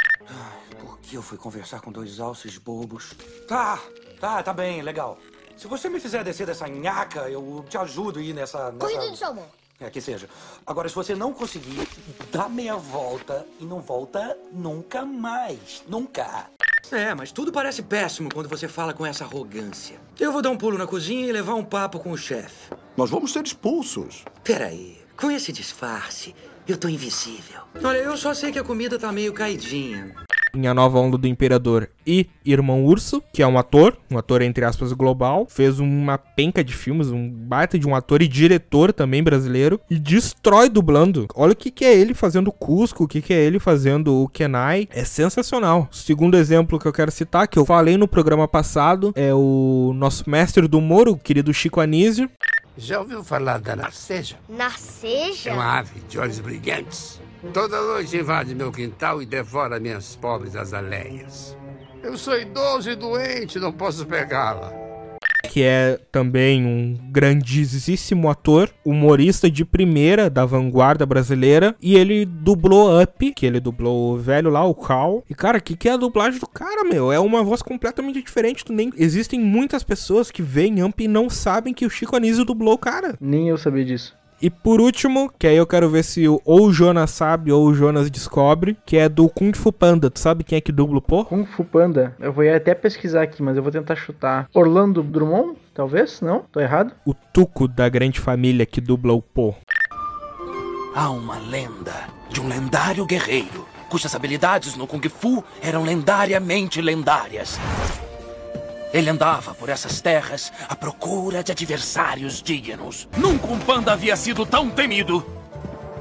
Que eu fui conversar com dois alces bobos? Tá, tá, tá bem, legal. Se você me fizer descer dessa nhaca, eu te ajudo aí nessa. nessa... Cuide do seu amor. É, que seja. Agora, se você não conseguir, dá meia volta e não volta nunca mais. Nunca. É, mas tudo parece péssimo quando você fala com essa arrogância. Eu vou dar um pulo na cozinha e levar um papo com o chefe. Nós vamos ser expulsos. Peraí, com esse disfarce, eu tô invisível. Olha, eu só sei que a comida tá meio caidinha em A Nova Onda do Imperador e Irmão Urso, que é um ator, um ator entre aspas global, fez uma penca de filmes, um baita de um ator e diretor também brasileiro, e destrói dublando. Olha o que, que é ele fazendo Cusco, o que, que é ele fazendo o Kenai, é sensacional. Segundo exemplo que eu quero citar, que eu falei no programa passado, é o nosso mestre do humor, o querido Chico Anísio. Já ouviu falar da Narceja? Narceja? É uma ave de olhos brilhantes. Toda noite invade meu quintal e devora minhas pobres azaleias. Eu sou idoso e doente, não posso pegá-la. que é também um grandíssimo ator, humorista de primeira da vanguarda brasileira, e ele dublou Up, que ele dublou o velho lá, o Cal. E cara, o que, que é a dublagem do cara, meu? É uma voz completamente diferente. Tu nem... Existem muitas pessoas que veem Up e não sabem que o Chico Anísio dublou o cara. Nem eu sabia disso. E por último, que aí eu quero ver se o, ou o Jonas sabe ou o Jonas descobre, que é do Kung Fu Panda. Tu sabe quem é que dubla o Po? Kung Fu Panda. Eu vou até pesquisar aqui, mas eu vou tentar chutar. Orlando Drummond? Talvez? Não? Tô errado? O Tuco da grande família que dubla o Po. Há uma lenda de um lendário guerreiro cujas habilidades no Kung Fu eram lendariamente lendárias. Ele andava por essas terras à procura de adversários dignos. Nunca um panda havia sido tão temido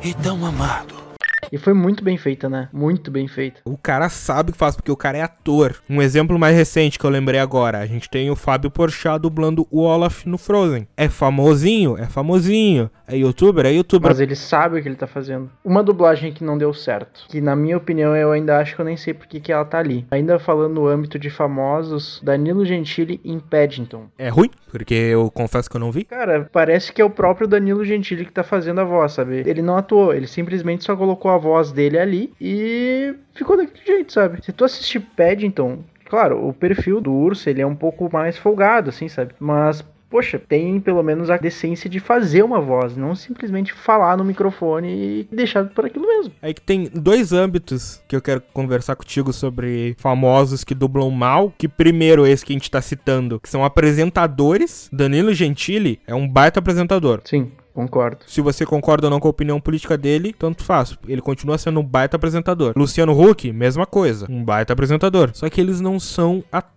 e tão amado. E foi muito bem feita, né? Muito bem feita. O cara sabe o que faz, porque o cara é ator. Um exemplo mais recente que eu lembrei agora. A gente tem o Fábio Porchat dublando o Olaf no Frozen. É famosinho? É famosinho. É youtuber? É youtuber. Mas ele sabe o que ele tá fazendo. Uma dublagem que não deu certo. Que na minha opinião eu ainda acho que eu nem sei porque que ela tá ali. Ainda falando no âmbito de famosos, Danilo Gentili em Paddington. É ruim? Porque eu confesso que eu não vi. Cara, parece que é o próprio Danilo Gentili que tá fazendo a voz, sabe? Ele não atuou, ele simplesmente só colocou a voz dele ali e ficou daquele jeito, sabe? Se tu assistir Paddington, claro, o perfil do urso ele é um pouco mais folgado, assim, sabe? Mas poxa, tem pelo menos a decência de fazer uma voz, não simplesmente falar no microfone e deixar por aquilo mesmo. É que tem dois âmbitos que eu quero conversar contigo sobre famosos que dublam mal, que primeiro esse que a gente tá citando, que são apresentadores. Danilo Gentili é um baita apresentador. Sim. Concordo. Se você concorda ou não com a opinião política dele, tanto faz. Ele continua sendo um baita apresentador. Luciano Huck, mesma coisa. Um baita apresentador. Só que eles não são atores.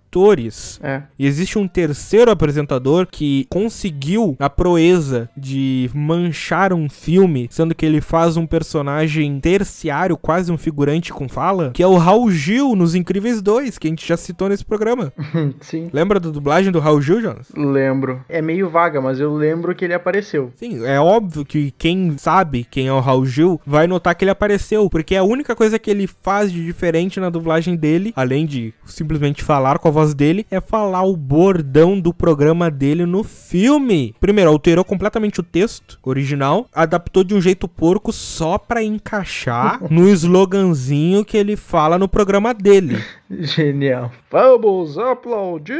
É. E existe um terceiro apresentador que conseguiu a proeza de manchar um filme, sendo que ele faz um personagem terciário, quase um figurante com fala, que é o Raul Gil nos Incríveis 2, que a gente já citou nesse programa. Sim. Lembra da dublagem do Raul Gil, Jonas? Lembro. É meio vaga, mas eu lembro que ele apareceu. Sim, é óbvio que quem sabe quem é o Raul Gil vai notar que ele apareceu, porque a única coisa que ele faz de diferente na dublagem dele, além de simplesmente falar com a voz dele, é falar o bordão do programa dele no filme. Primeiro, alterou completamente o texto original, adaptou de um jeito porco só pra encaixar no sloganzinho que ele fala no programa dele. Genial. Vamos aplaudir!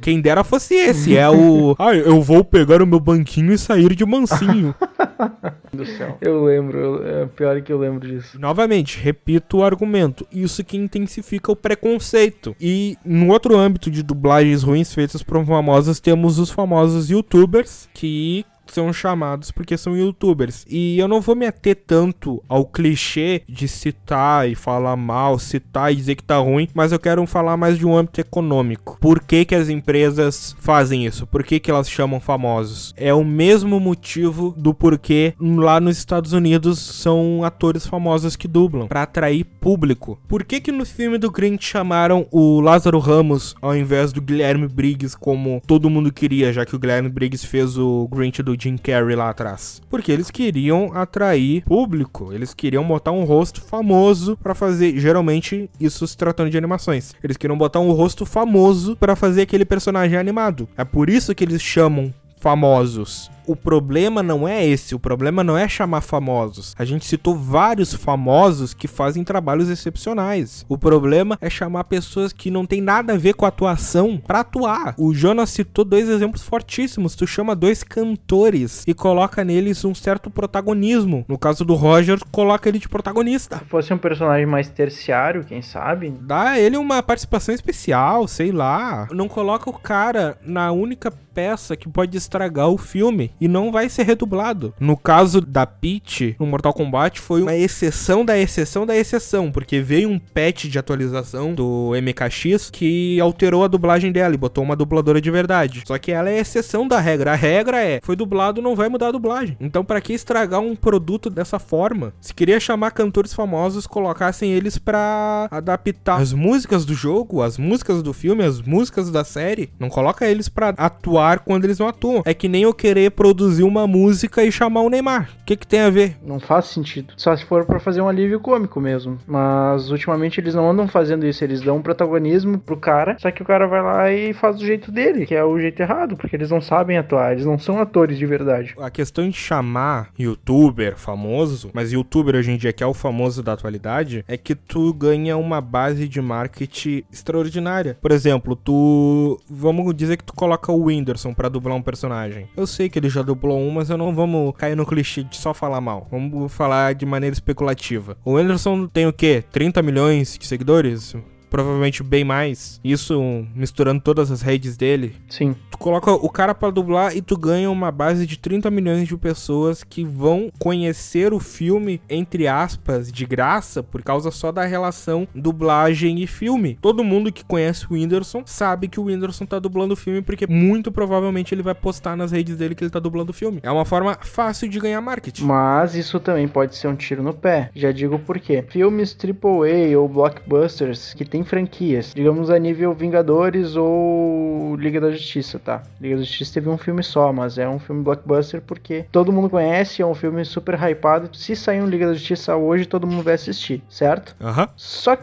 Quem dera fosse esse, é o. Ah, eu vou pegar o meu banquinho e sair de mansinho. do céu. Eu lembro, é pior que eu lembro disso. Novamente, repito o argumento. Isso que intensifica o preconceito. E no outro âmbito de dublagens ruins feitas por famosos, temos os famosos youtubers que são chamados porque são youtubers. E eu não vou me ater tanto ao clichê de citar e falar mal, citar e dizer que tá ruim, mas eu quero falar mais de um âmbito econômico. Por que, que as empresas fazem isso? Por que, que elas chamam famosos? É o mesmo motivo do porquê lá nos Estados Unidos são atores famosos que dublam, para atrair público. Por que que no filme do Grinch chamaram o Lázaro Ramos ao invés do Guilherme Briggs como todo mundo queria, já que o Guilherme Briggs fez o Grinch do Jim Carrey lá atrás. Porque eles queriam atrair público, eles queriam botar um rosto famoso para fazer, geralmente isso se tratando de animações. Eles queriam botar um rosto famoso para fazer aquele personagem animado. É por isso que eles chamam famosos. O problema não é esse, o problema não é chamar famosos. A gente citou vários famosos que fazem trabalhos excepcionais. O problema é chamar pessoas que não tem nada a ver com a atuação para atuar. O Jonas citou dois exemplos fortíssimos. Tu chama dois cantores e coloca neles um certo protagonismo. No caso do Roger, coloca ele de protagonista. Se fosse um personagem mais terciário, quem sabe? Dá ele uma participação especial, sei lá. Não coloca o cara na única peça que pode estragar o filme. E não vai ser redublado. No caso da Peach, no Mortal Kombat, foi uma exceção da exceção da exceção, porque veio um patch de atualização do MKX que alterou a dublagem dela e botou uma dubladora de verdade. Só que ela é exceção da regra. A regra é, foi dublado, não vai mudar a dublagem. Então, para que estragar um produto dessa forma? Se queria chamar cantores famosos, colocassem eles para adaptar as músicas do jogo, as músicas do filme, as músicas da série. Não coloca eles para atuar quando eles não atuam. É que nem eu querer produzir uma música e chamar o Neymar. O que que tem a ver? Não faz sentido. Só se for para fazer um alívio cômico mesmo. Mas ultimamente eles não andam fazendo isso. Eles dão um protagonismo pro cara, só que o cara vai lá e faz do jeito dele, que é o jeito errado, porque eles não sabem atuar. Eles não são atores de verdade. A questão de chamar youtuber famoso, mas youtuber hoje em dia que é o famoso da atualidade, é que tu ganha uma base de marketing extraordinária. Por exemplo, tu. Vamos dizer que tu coloca o Whindersson pra dublar um personagem. Eu sei que ele já dublou um, mas eu não vamos cair no clichê de só falar mal. Vamos falar de maneira especulativa. O Whindersson tem o quê? 30 milhões de seguidores? Provavelmente bem mais. Isso misturando todas as redes dele. Sim. Tu coloca o cara para dublar e tu ganha uma base de 30 milhões de pessoas que vão conhecer o filme, entre aspas, de graça, por causa só da relação dublagem e filme. Todo mundo que conhece o Whindersson sabe que o Whindersson tá dublando o filme porque muito provavelmente ele vai postar nas redes dele que ele tá dublando o filme. É uma forma fácil de ganhar marketing. Mas isso também pode ser um tiro no pé. Já digo por quê. Filmes AAA ou blockbusters que tem franquias, digamos a nível Vingadores ou Liga da Justiça, tá? Liga da Justiça teve um filme só, mas é um filme blockbuster porque todo mundo conhece, é um filme super hypado. Se sair um Liga da Justiça hoje, todo mundo vai assistir, certo? Aham. Só que,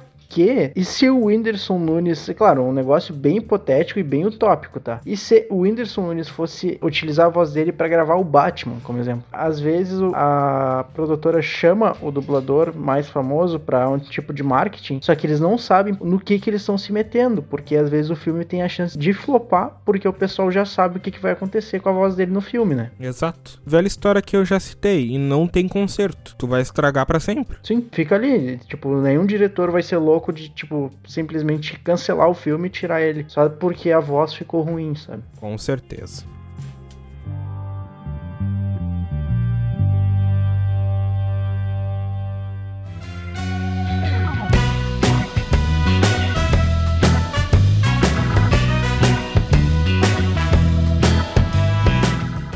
e se o Whindersson Nunes, claro, um negócio bem hipotético e bem utópico, tá? E se o Whindersson Nunes fosse utilizar a voz dele para gravar o Batman, como exemplo? Às vezes a produtora chama o dublador mais famoso para um tipo de marketing, só que eles não sabem no que que eles estão se metendo, porque às vezes o filme tem a chance de flopar, porque o pessoal já sabe o que, que vai acontecer com a voz dele no filme, né? Exato. Velha história que eu já citei, e não tem conserto. Tu vai estragar para sempre. Sim, fica ali. Tipo, nenhum diretor vai ser louco de, tipo, simplesmente cancelar o filme e tirar ele. Só porque a voz ficou ruim, sabe? Com certeza.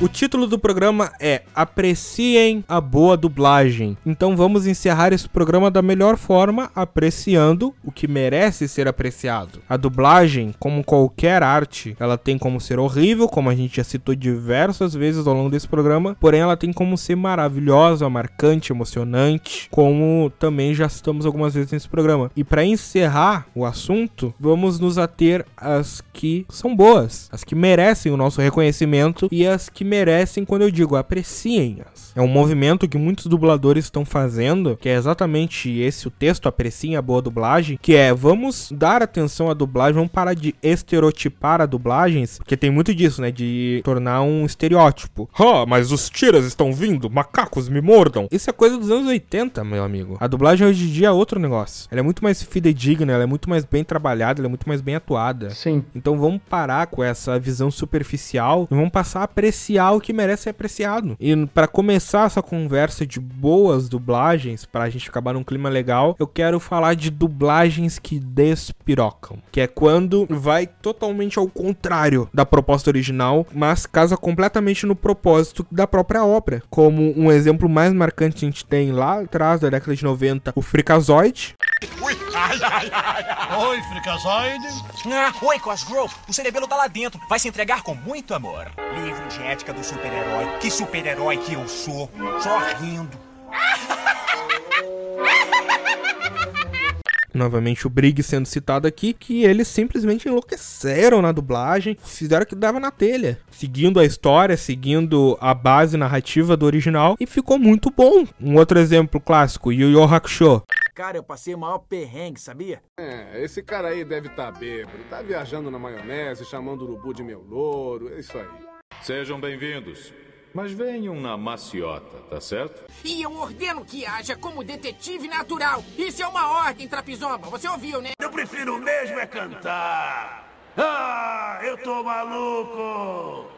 O título do programa é Apreciem a boa dublagem. Então vamos encerrar esse programa da melhor forma, apreciando o que merece ser apreciado. A dublagem, como qualquer arte, ela tem como ser horrível, como a gente já citou diversas vezes ao longo desse programa, porém ela tem como ser maravilhosa, marcante, emocionante, como também já citamos algumas vezes nesse programa. E para encerrar o assunto, vamos nos ater às que são boas, as que merecem o nosso reconhecimento e as que merecem quando eu digo apreciem-as. É um movimento que muitos dubladores estão fazendo, que é exatamente esse o texto, apreciem a boa dublagem, que é vamos dar atenção à dublagem, vamos parar de estereotipar a dublagens, porque tem muito disso, né, de tornar um estereótipo. Ah, mas os tiras estão vindo, macacos me mordam. Isso é coisa dos anos 80, meu amigo. A dublagem hoje em dia é outro negócio. Ela é muito mais fidedigna, ela é muito mais bem trabalhada, ela é muito mais bem atuada. Sim. Então vamos parar com essa visão superficial e vamos passar a apreciar o que merece ser apreciado. E para começar essa conversa de boas dublagens, pra gente acabar num clima legal, eu quero falar de dublagens que despirocam, que é quando vai totalmente ao contrário da proposta original, mas casa completamente no propósito da própria obra. Como um exemplo mais marcante a gente tem lá atrás da década de 90, o Freakazoid. Ui, ai, ai, ai, ai. Oi, Freakazoid. Ah, oi, Cosgrove. O cerebelo tá lá dentro. Vai se entregar com muito amor. Livro de ética do super-herói. Que super-herói que eu sou. Só rindo. Novamente o Brig sendo citado aqui, que eles simplesmente enlouqueceram na dublagem, fizeram o que dava na telha, seguindo a história, seguindo a base narrativa do original, e ficou muito bom. Um outro exemplo clássico, Yu Yu Hakusho. Cara, eu passei o maior perrengue, sabia? É, esse cara aí deve estar tá bêbado. Tá viajando na maionese, chamando o urubu de meu louro, é isso aí. Sejam bem-vindos. Mas venham na maciota, tá certo? E eu ordeno que haja como detetive natural. Isso é uma ordem, Trapizomba. Você ouviu, né? Eu prefiro mesmo é cantar. Ah, eu tô maluco!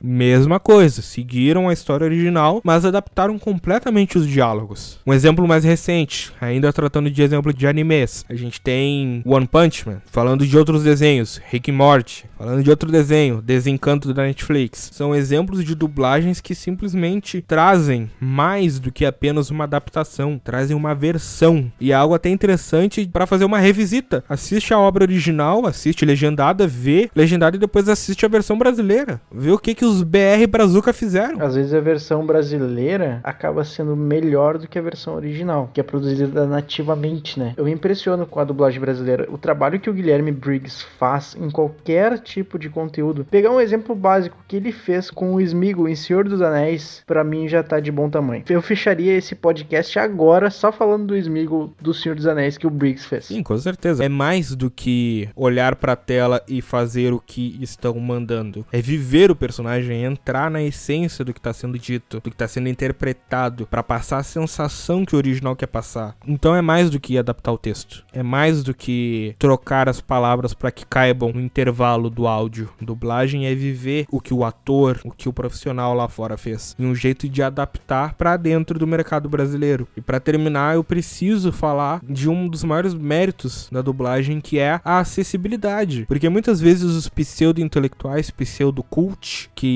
Mesma coisa, seguiram a história original, mas adaptaram completamente os diálogos. Um exemplo mais recente, ainda tratando de exemplo de animes, a gente tem One Punch Man, falando de outros desenhos, Rick Morty, falando de outro desenho, Desencanto da Netflix. São exemplos de dublagens que simplesmente trazem mais do que apenas uma adaptação, trazem uma versão e é algo até interessante para fazer uma revisita. Assiste a obra original, assiste legendada, vê legendada e depois assiste a versão brasileira. Vê o que que os BR Brazuca fizeram. Às vezes a versão brasileira acaba sendo melhor do que a versão original, que é produzida nativamente, né? Eu me impressiono com a dublagem brasileira. O trabalho que o Guilherme Briggs faz em qualquer tipo de conteúdo. Pegar um exemplo básico que ele fez com o Smigo em Senhor dos Anéis, para mim já tá de bom tamanho. Eu fecharia esse podcast agora só falando do Smigo do Senhor dos Anéis que o Briggs fez. Sim, com certeza. É mais do que olhar pra tela e fazer o que estão mandando. É viver o personagem, entrar na essência do que tá sendo dito, do que tá sendo interpretado, para passar a sensação que o original quer passar. Então é mais do que adaptar o texto. É mais do que trocar as palavras para que caibam no intervalo do áudio. Dublagem é viver o que o ator, o que o profissional lá fora fez. E um jeito de adaptar para dentro do mercado brasileiro. E para terminar, eu preciso falar de um dos maiores méritos da dublagem, que é a acessibilidade. Porque muitas vezes os pseudo-intelectuais, pseudo-cult, que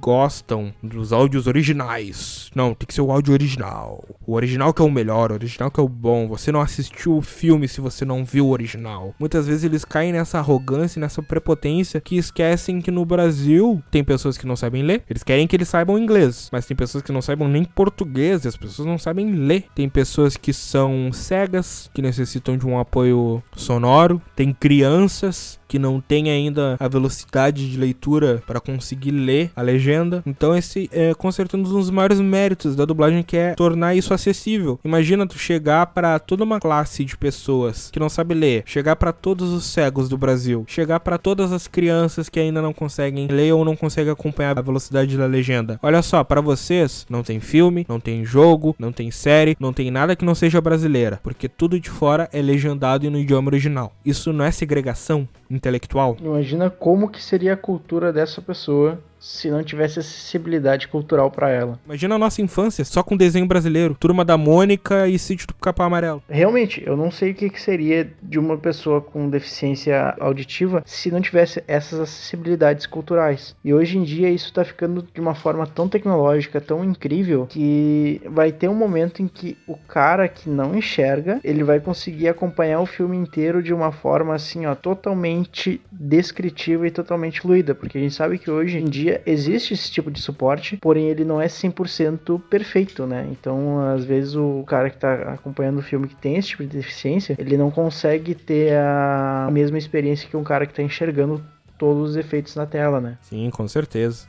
gostam dos áudios originais. Não, tem que ser o áudio original. O original que é o melhor, o original que é o bom. Você não assistiu o filme se você não viu o original. Muitas vezes eles caem nessa arrogância, nessa prepotência, que esquecem que no Brasil tem pessoas que não sabem ler. Eles querem que eles saibam inglês, mas tem pessoas que não saibam nem português e as pessoas não sabem ler. Tem pessoas que são cegas, que necessitam de um apoio sonoro. Tem crianças que não tem ainda a velocidade de leitura para conseguir ler a legenda. Então esse é com certeza um dos maiores méritos da dublagem que é tornar isso acessível. Imagina tu chegar para toda uma classe de pessoas que não sabe ler, chegar para todos os cegos do Brasil, chegar para todas as crianças que ainda não conseguem ler ou não conseguem acompanhar a velocidade da legenda. Olha só, para vocês não tem filme, não tem jogo, não tem série, não tem nada que não seja brasileira, porque tudo de fora é legendado e no idioma original. Isso não é segregação? intelectual. Imagina como que seria a cultura dessa pessoa se não tivesse acessibilidade cultural para ela. Imagina a nossa infância só com desenho brasileiro, Turma da Mônica e Sítio do Capão Amarelo. Realmente, eu não sei o que, que seria de uma pessoa com deficiência auditiva se não tivesse essas acessibilidades culturais. E hoje em dia isso tá ficando de uma forma tão tecnológica, tão incrível, que vai ter um momento em que o cara que não enxerga, ele vai conseguir acompanhar o filme inteiro de uma forma assim, ó, totalmente descritiva e totalmente fluida, porque a gente sabe que hoje em dia existe esse tipo de suporte, porém ele não é 100% perfeito, né? Então, às vezes o cara que tá acompanhando o filme que tem esse tipo de deficiência, ele não consegue ter a mesma experiência que um cara que tá enxergando todos os efeitos na tela, né? Sim, com certeza.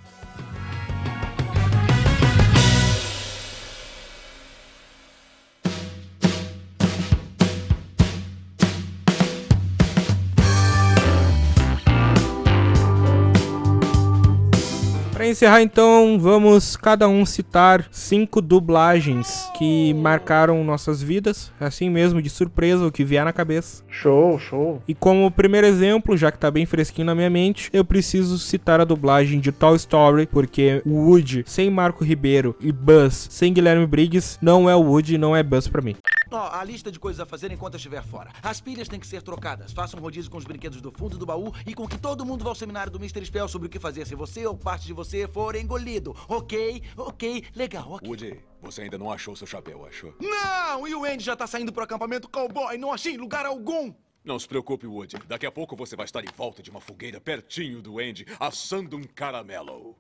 Para encerrar então, vamos cada um citar cinco dublagens que marcaram nossas vidas, assim mesmo, de surpresa, o que vier na cabeça. Show, show. E como primeiro exemplo, já que tá bem fresquinho na minha mente, eu preciso citar a dublagem de Toy Story, porque o Woody sem Marco Ribeiro e Buzz sem Guilherme Briggs não é o Woody e não é Buzz para mim. Ó, oh, a lista de coisas a fazer enquanto eu estiver fora. As pilhas têm que ser trocadas. Faça um rodízio com os brinquedos do fundo do baú e com que todo mundo vá ao seminário do Mr. Spell sobre o que fazer se você ou parte de você for engolido. Ok? Ok? Legal, ok. Woody, você ainda não achou seu chapéu, achou? Não! E o Andy já tá saindo pro acampamento cowboy. Não achei lugar algum. Não se preocupe, Woody. Daqui a pouco você vai estar em volta de uma fogueira pertinho do Andy, assando um caramelo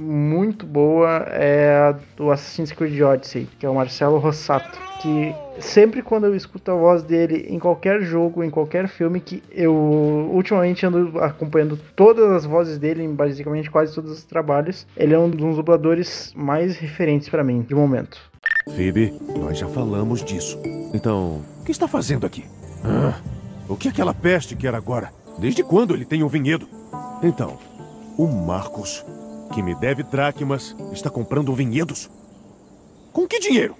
muito boa é a do Assassin's Creed Odyssey, que é o Marcelo Rossato, que sempre quando eu escuto a voz dele em qualquer jogo, em qualquer filme, que eu ultimamente ando acompanhando todas as vozes dele, em basicamente quase todos os trabalhos, ele é um dos dubladores mais referentes para mim, de momento. Phoebe, nós já falamos disso. Então, o que está fazendo aqui? O que aquela peste quer agora? Desde quando ele tem um vinhedo? Então, o Marcos que me deve dracmas, está comprando vinhedos? Com que dinheiro?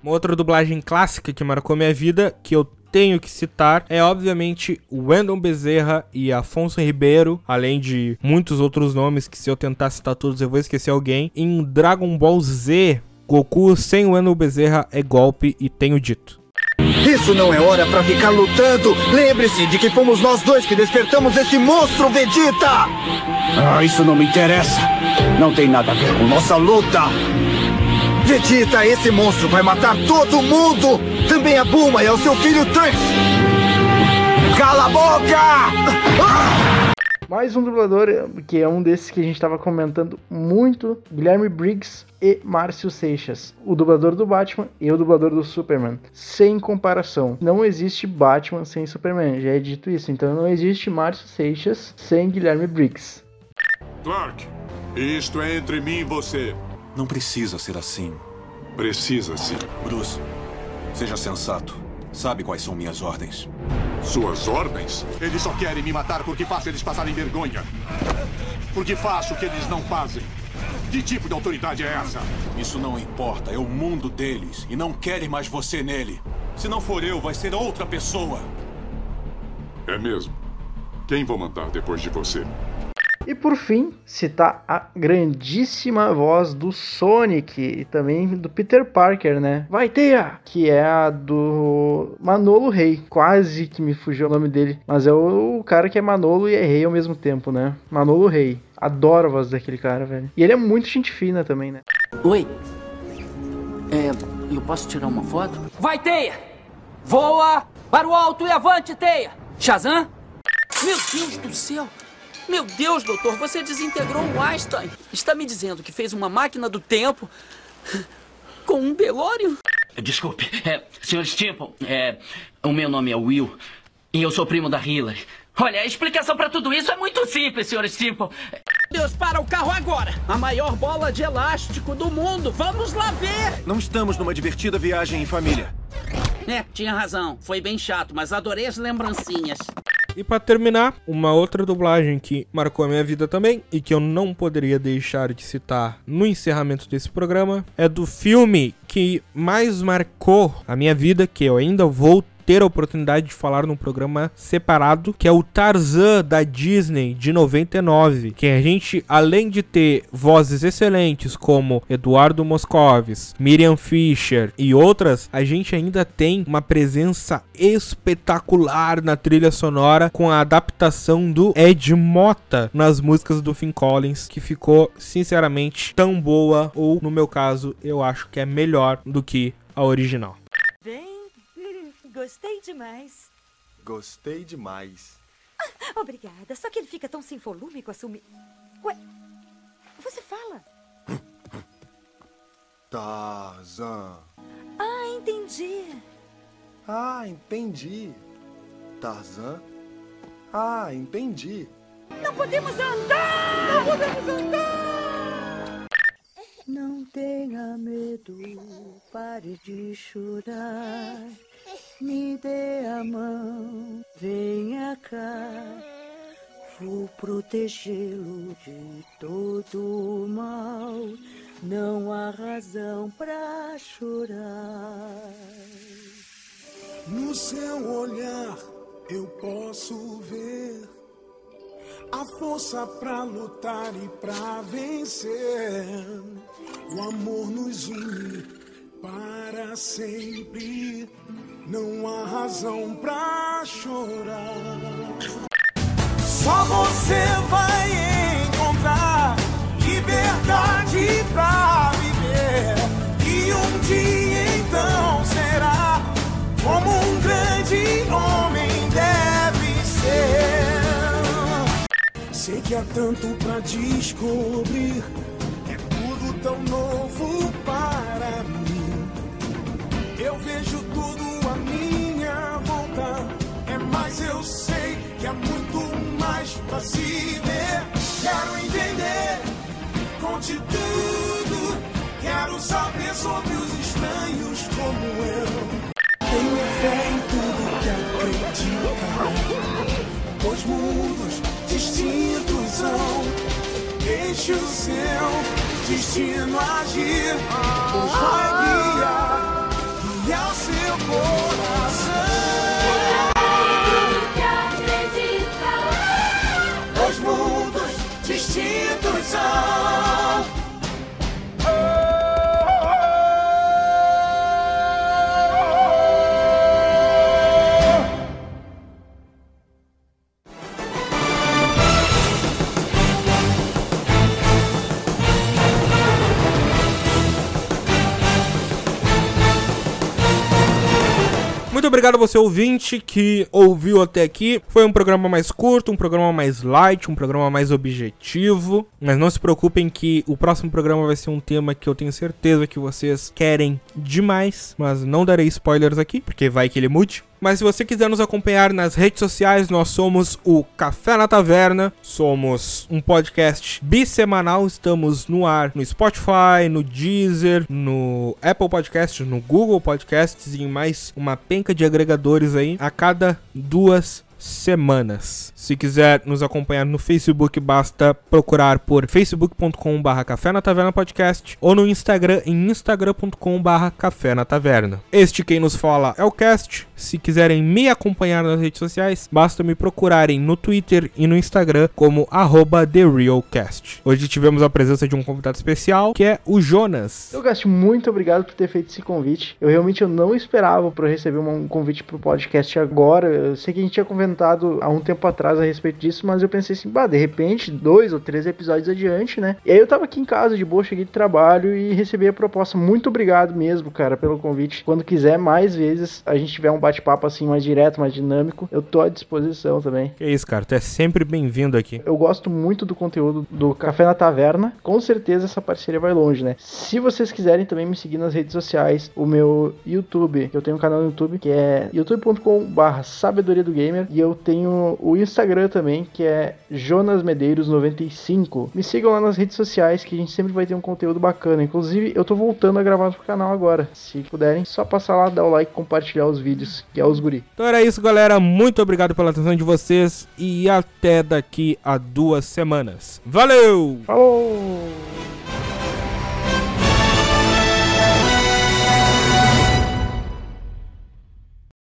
Uma outra dublagem clássica que marcou minha vida, que eu tenho que citar é, obviamente, Wendell Bezerra e Afonso Ribeiro, além de muitos outros nomes que, se eu tentar citar todos, eu vou esquecer alguém. Em Dragon Ball Z, Goku sem Wendell Bezerra é golpe e tenho dito. Isso não é hora pra ficar lutando. Lembre-se de que fomos nós dois que despertamos esse monstro, Vegeta! Ah, isso não me interessa. Não tem nada a ver com nossa luta. Vegeta, esse monstro vai matar todo mundo! Também a Bulma e ao seu filho Trunks! Cala a boca! Mais um dublador, que é um desses que a gente tava comentando muito, Guilherme Briggs e Márcio Seixas. O dublador do Batman e o dublador do Superman. Sem comparação. Não existe Batman sem Superman, já é dito isso. Então não existe Márcio Seixas sem Guilherme Briggs. Clark, isto é entre mim e você. Não precisa ser assim. Precisa sim. Bruce, seja sensato. Sabe quais são minhas ordens. Suas ordens? Eles só querem me matar porque faço eles passarem vergonha. Porque faço o que eles não fazem. Que tipo de autoridade é essa? Isso não importa. É o mundo deles. E não querem mais você nele. Se não for eu, vai ser outra pessoa. É mesmo? Quem vou mandar depois de você? E por fim, citar a grandíssima voz do Sonic e também do Peter Parker, né? Vai Teia! Que é a do Manolo Rei. Quase que me fugiu o nome dele, mas é o, cara que é Manolo e é rei ao mesmo tempo, né? Manolo Rei. Adoro a voz daquele cara, velho. E ele é muito gente fina também, né? Oi. É, eu posso tirar uma foto? Vai, Teia! Voa! Para o alto e avante, Teia! Shazam! Meu Deus do céu! Meu Deus, doutor, você desintegrou o Einstein. Está me dizendo que fez uma máquina do tempo com um Belório? Desculpe, é, Sr. Stimple, é, o meu nome é Will e eu sou primo da Hillary. Olha, a explicação para tudo isso é muito simples, Sr. Stimple. Deus, para o carro agora! A maior bola de elástico do mundo! Vamos lá ver! Não estamos numa divertida viagem em família. É, tinha razão. Foi bem chato, mas adorei as lembrancinhas. E para terminar, uma outra dublagem que marcou a minha vida também e que eu não poderia deixar de citar no encerramento desse programa é do filme que mais marcou a minha vida, que eu ainda vou ter a oportunidade de falar num programa separado, que é o Tarzan da Disney de 99, que a gente, além de ter vozes excelentes como Eduardo Moscovis, Miriam Fisher e outras, a gente ainda tem uma presença espetacular na trilha sonora com a adaptação do Ed Mota nas músicas do Phil Collins, que ficou sinceramente tão boa ou no meu caso, eu acho que é melhor do que a original. Gostei demais. Gostei demais. Ah, obrigada. Só que ele fica tão sem volume com a sumi... Ué, você fala. Tarzan. Ah, entendi. Ah, entendi. Tarzan. Ah, entendi. Não podemos andar! Não podemos andar! Não tenha medo, pare de chorar. Me dê a mão, venha cá. Vou protegê-lo de todo o mal. Não há razão pra chorar. No seu olhar eu posso ver a força pra lutar e pra vencer. O amor nos une para sempre. Não há razão pra chorar. Só você vai encontrar liberdade pra viver. E um dia então será como um grande homem deve ser. Sei que há tanto pra descobrir. É tudo tão novo para mim. Eu vejo tudo pra se ver. Quero entender, conte tudo. Quero saber sobre os estranhos como eu. Tenho fé em tudo que acredita. Os mundos distintos são. Deixe o seu destino agir, pois vai guiar, guiar seu coração. Obrigado a você, ouvinte, que ouviu até aqui. Foi um programa mais curto, um programa mais light, um programa mais objetivo. Mas não se preocupem que o próximo programa vai ser um tema que eu tenho certeza que vocês querem demais. Mas não darei spoilers aqui, porque vai que ele mude. Mas se você quiser nos acompanhar nas redes sociais, nós somos o Café na Taverna, somos um podcast bissemanal, estamos no ar no Spotify, no Deezer, no Apple Podcasts, no Google Podcasts e em mais uma penca de agregadores aí a cada duas semanas. Se quiser nos acompanhar no Facebook, basta procurar por facebook.com.br Café na Taverna Podcast ou no Instagram em instagram.com.br Café na Taverna. Este quem nos fala é o Cast. Se quiserem me acompanhar nas redes sociais, basta me procurarem no Twitter e no Instagram como TheRealCast. Hoje tivemos a presença de um convidado especial, que é o Jonas. Eu Gast, muito obrigado por ter feito esse convite. Eu realmente eu não esperava por receber um convite pro podcast agora. Eu sei que a gente tinha comentado há um tempo atrás a respeito disso, mas eu pensei assim, bah, de repente, dois ou três episódios adiante, né? E aí eu tava aqui em casa de boa, cheguei de trabalho e recebi a proposta. Muito obrigado mesmo, cara, pelo convite. Quando quiser mais vezes a gente tiver um bate-papo assim mais direto, mais dinâmico, eu tô à disposição também. Que isso, cara, tu é sempre bem-vindo aqui. Eu gosto muito do conteúdo do Café na Taverna. Com certeza essa parceria vai longe, né? Se vocês quiserem também me seguir nas redes sociais, o meu YouTube, eu tenho um canal no YouTube que é youtube.com/barra sabedoria do gamer e eu tenho o Instagram também que é Jonas Medeiros 95. Me sigam lá nas redes sociais que a gente sempre vai ter um conteúdo bacana. Inclusive eu tô voltando a gravar pro canal agora. Se puderem, só passar lá, dar o like, compartilhar os vídeos, que é os guri. Então era isso, galera. Muito obrigado pela atenção de vocês e até daqui a duas semanas. Valeu! Falou!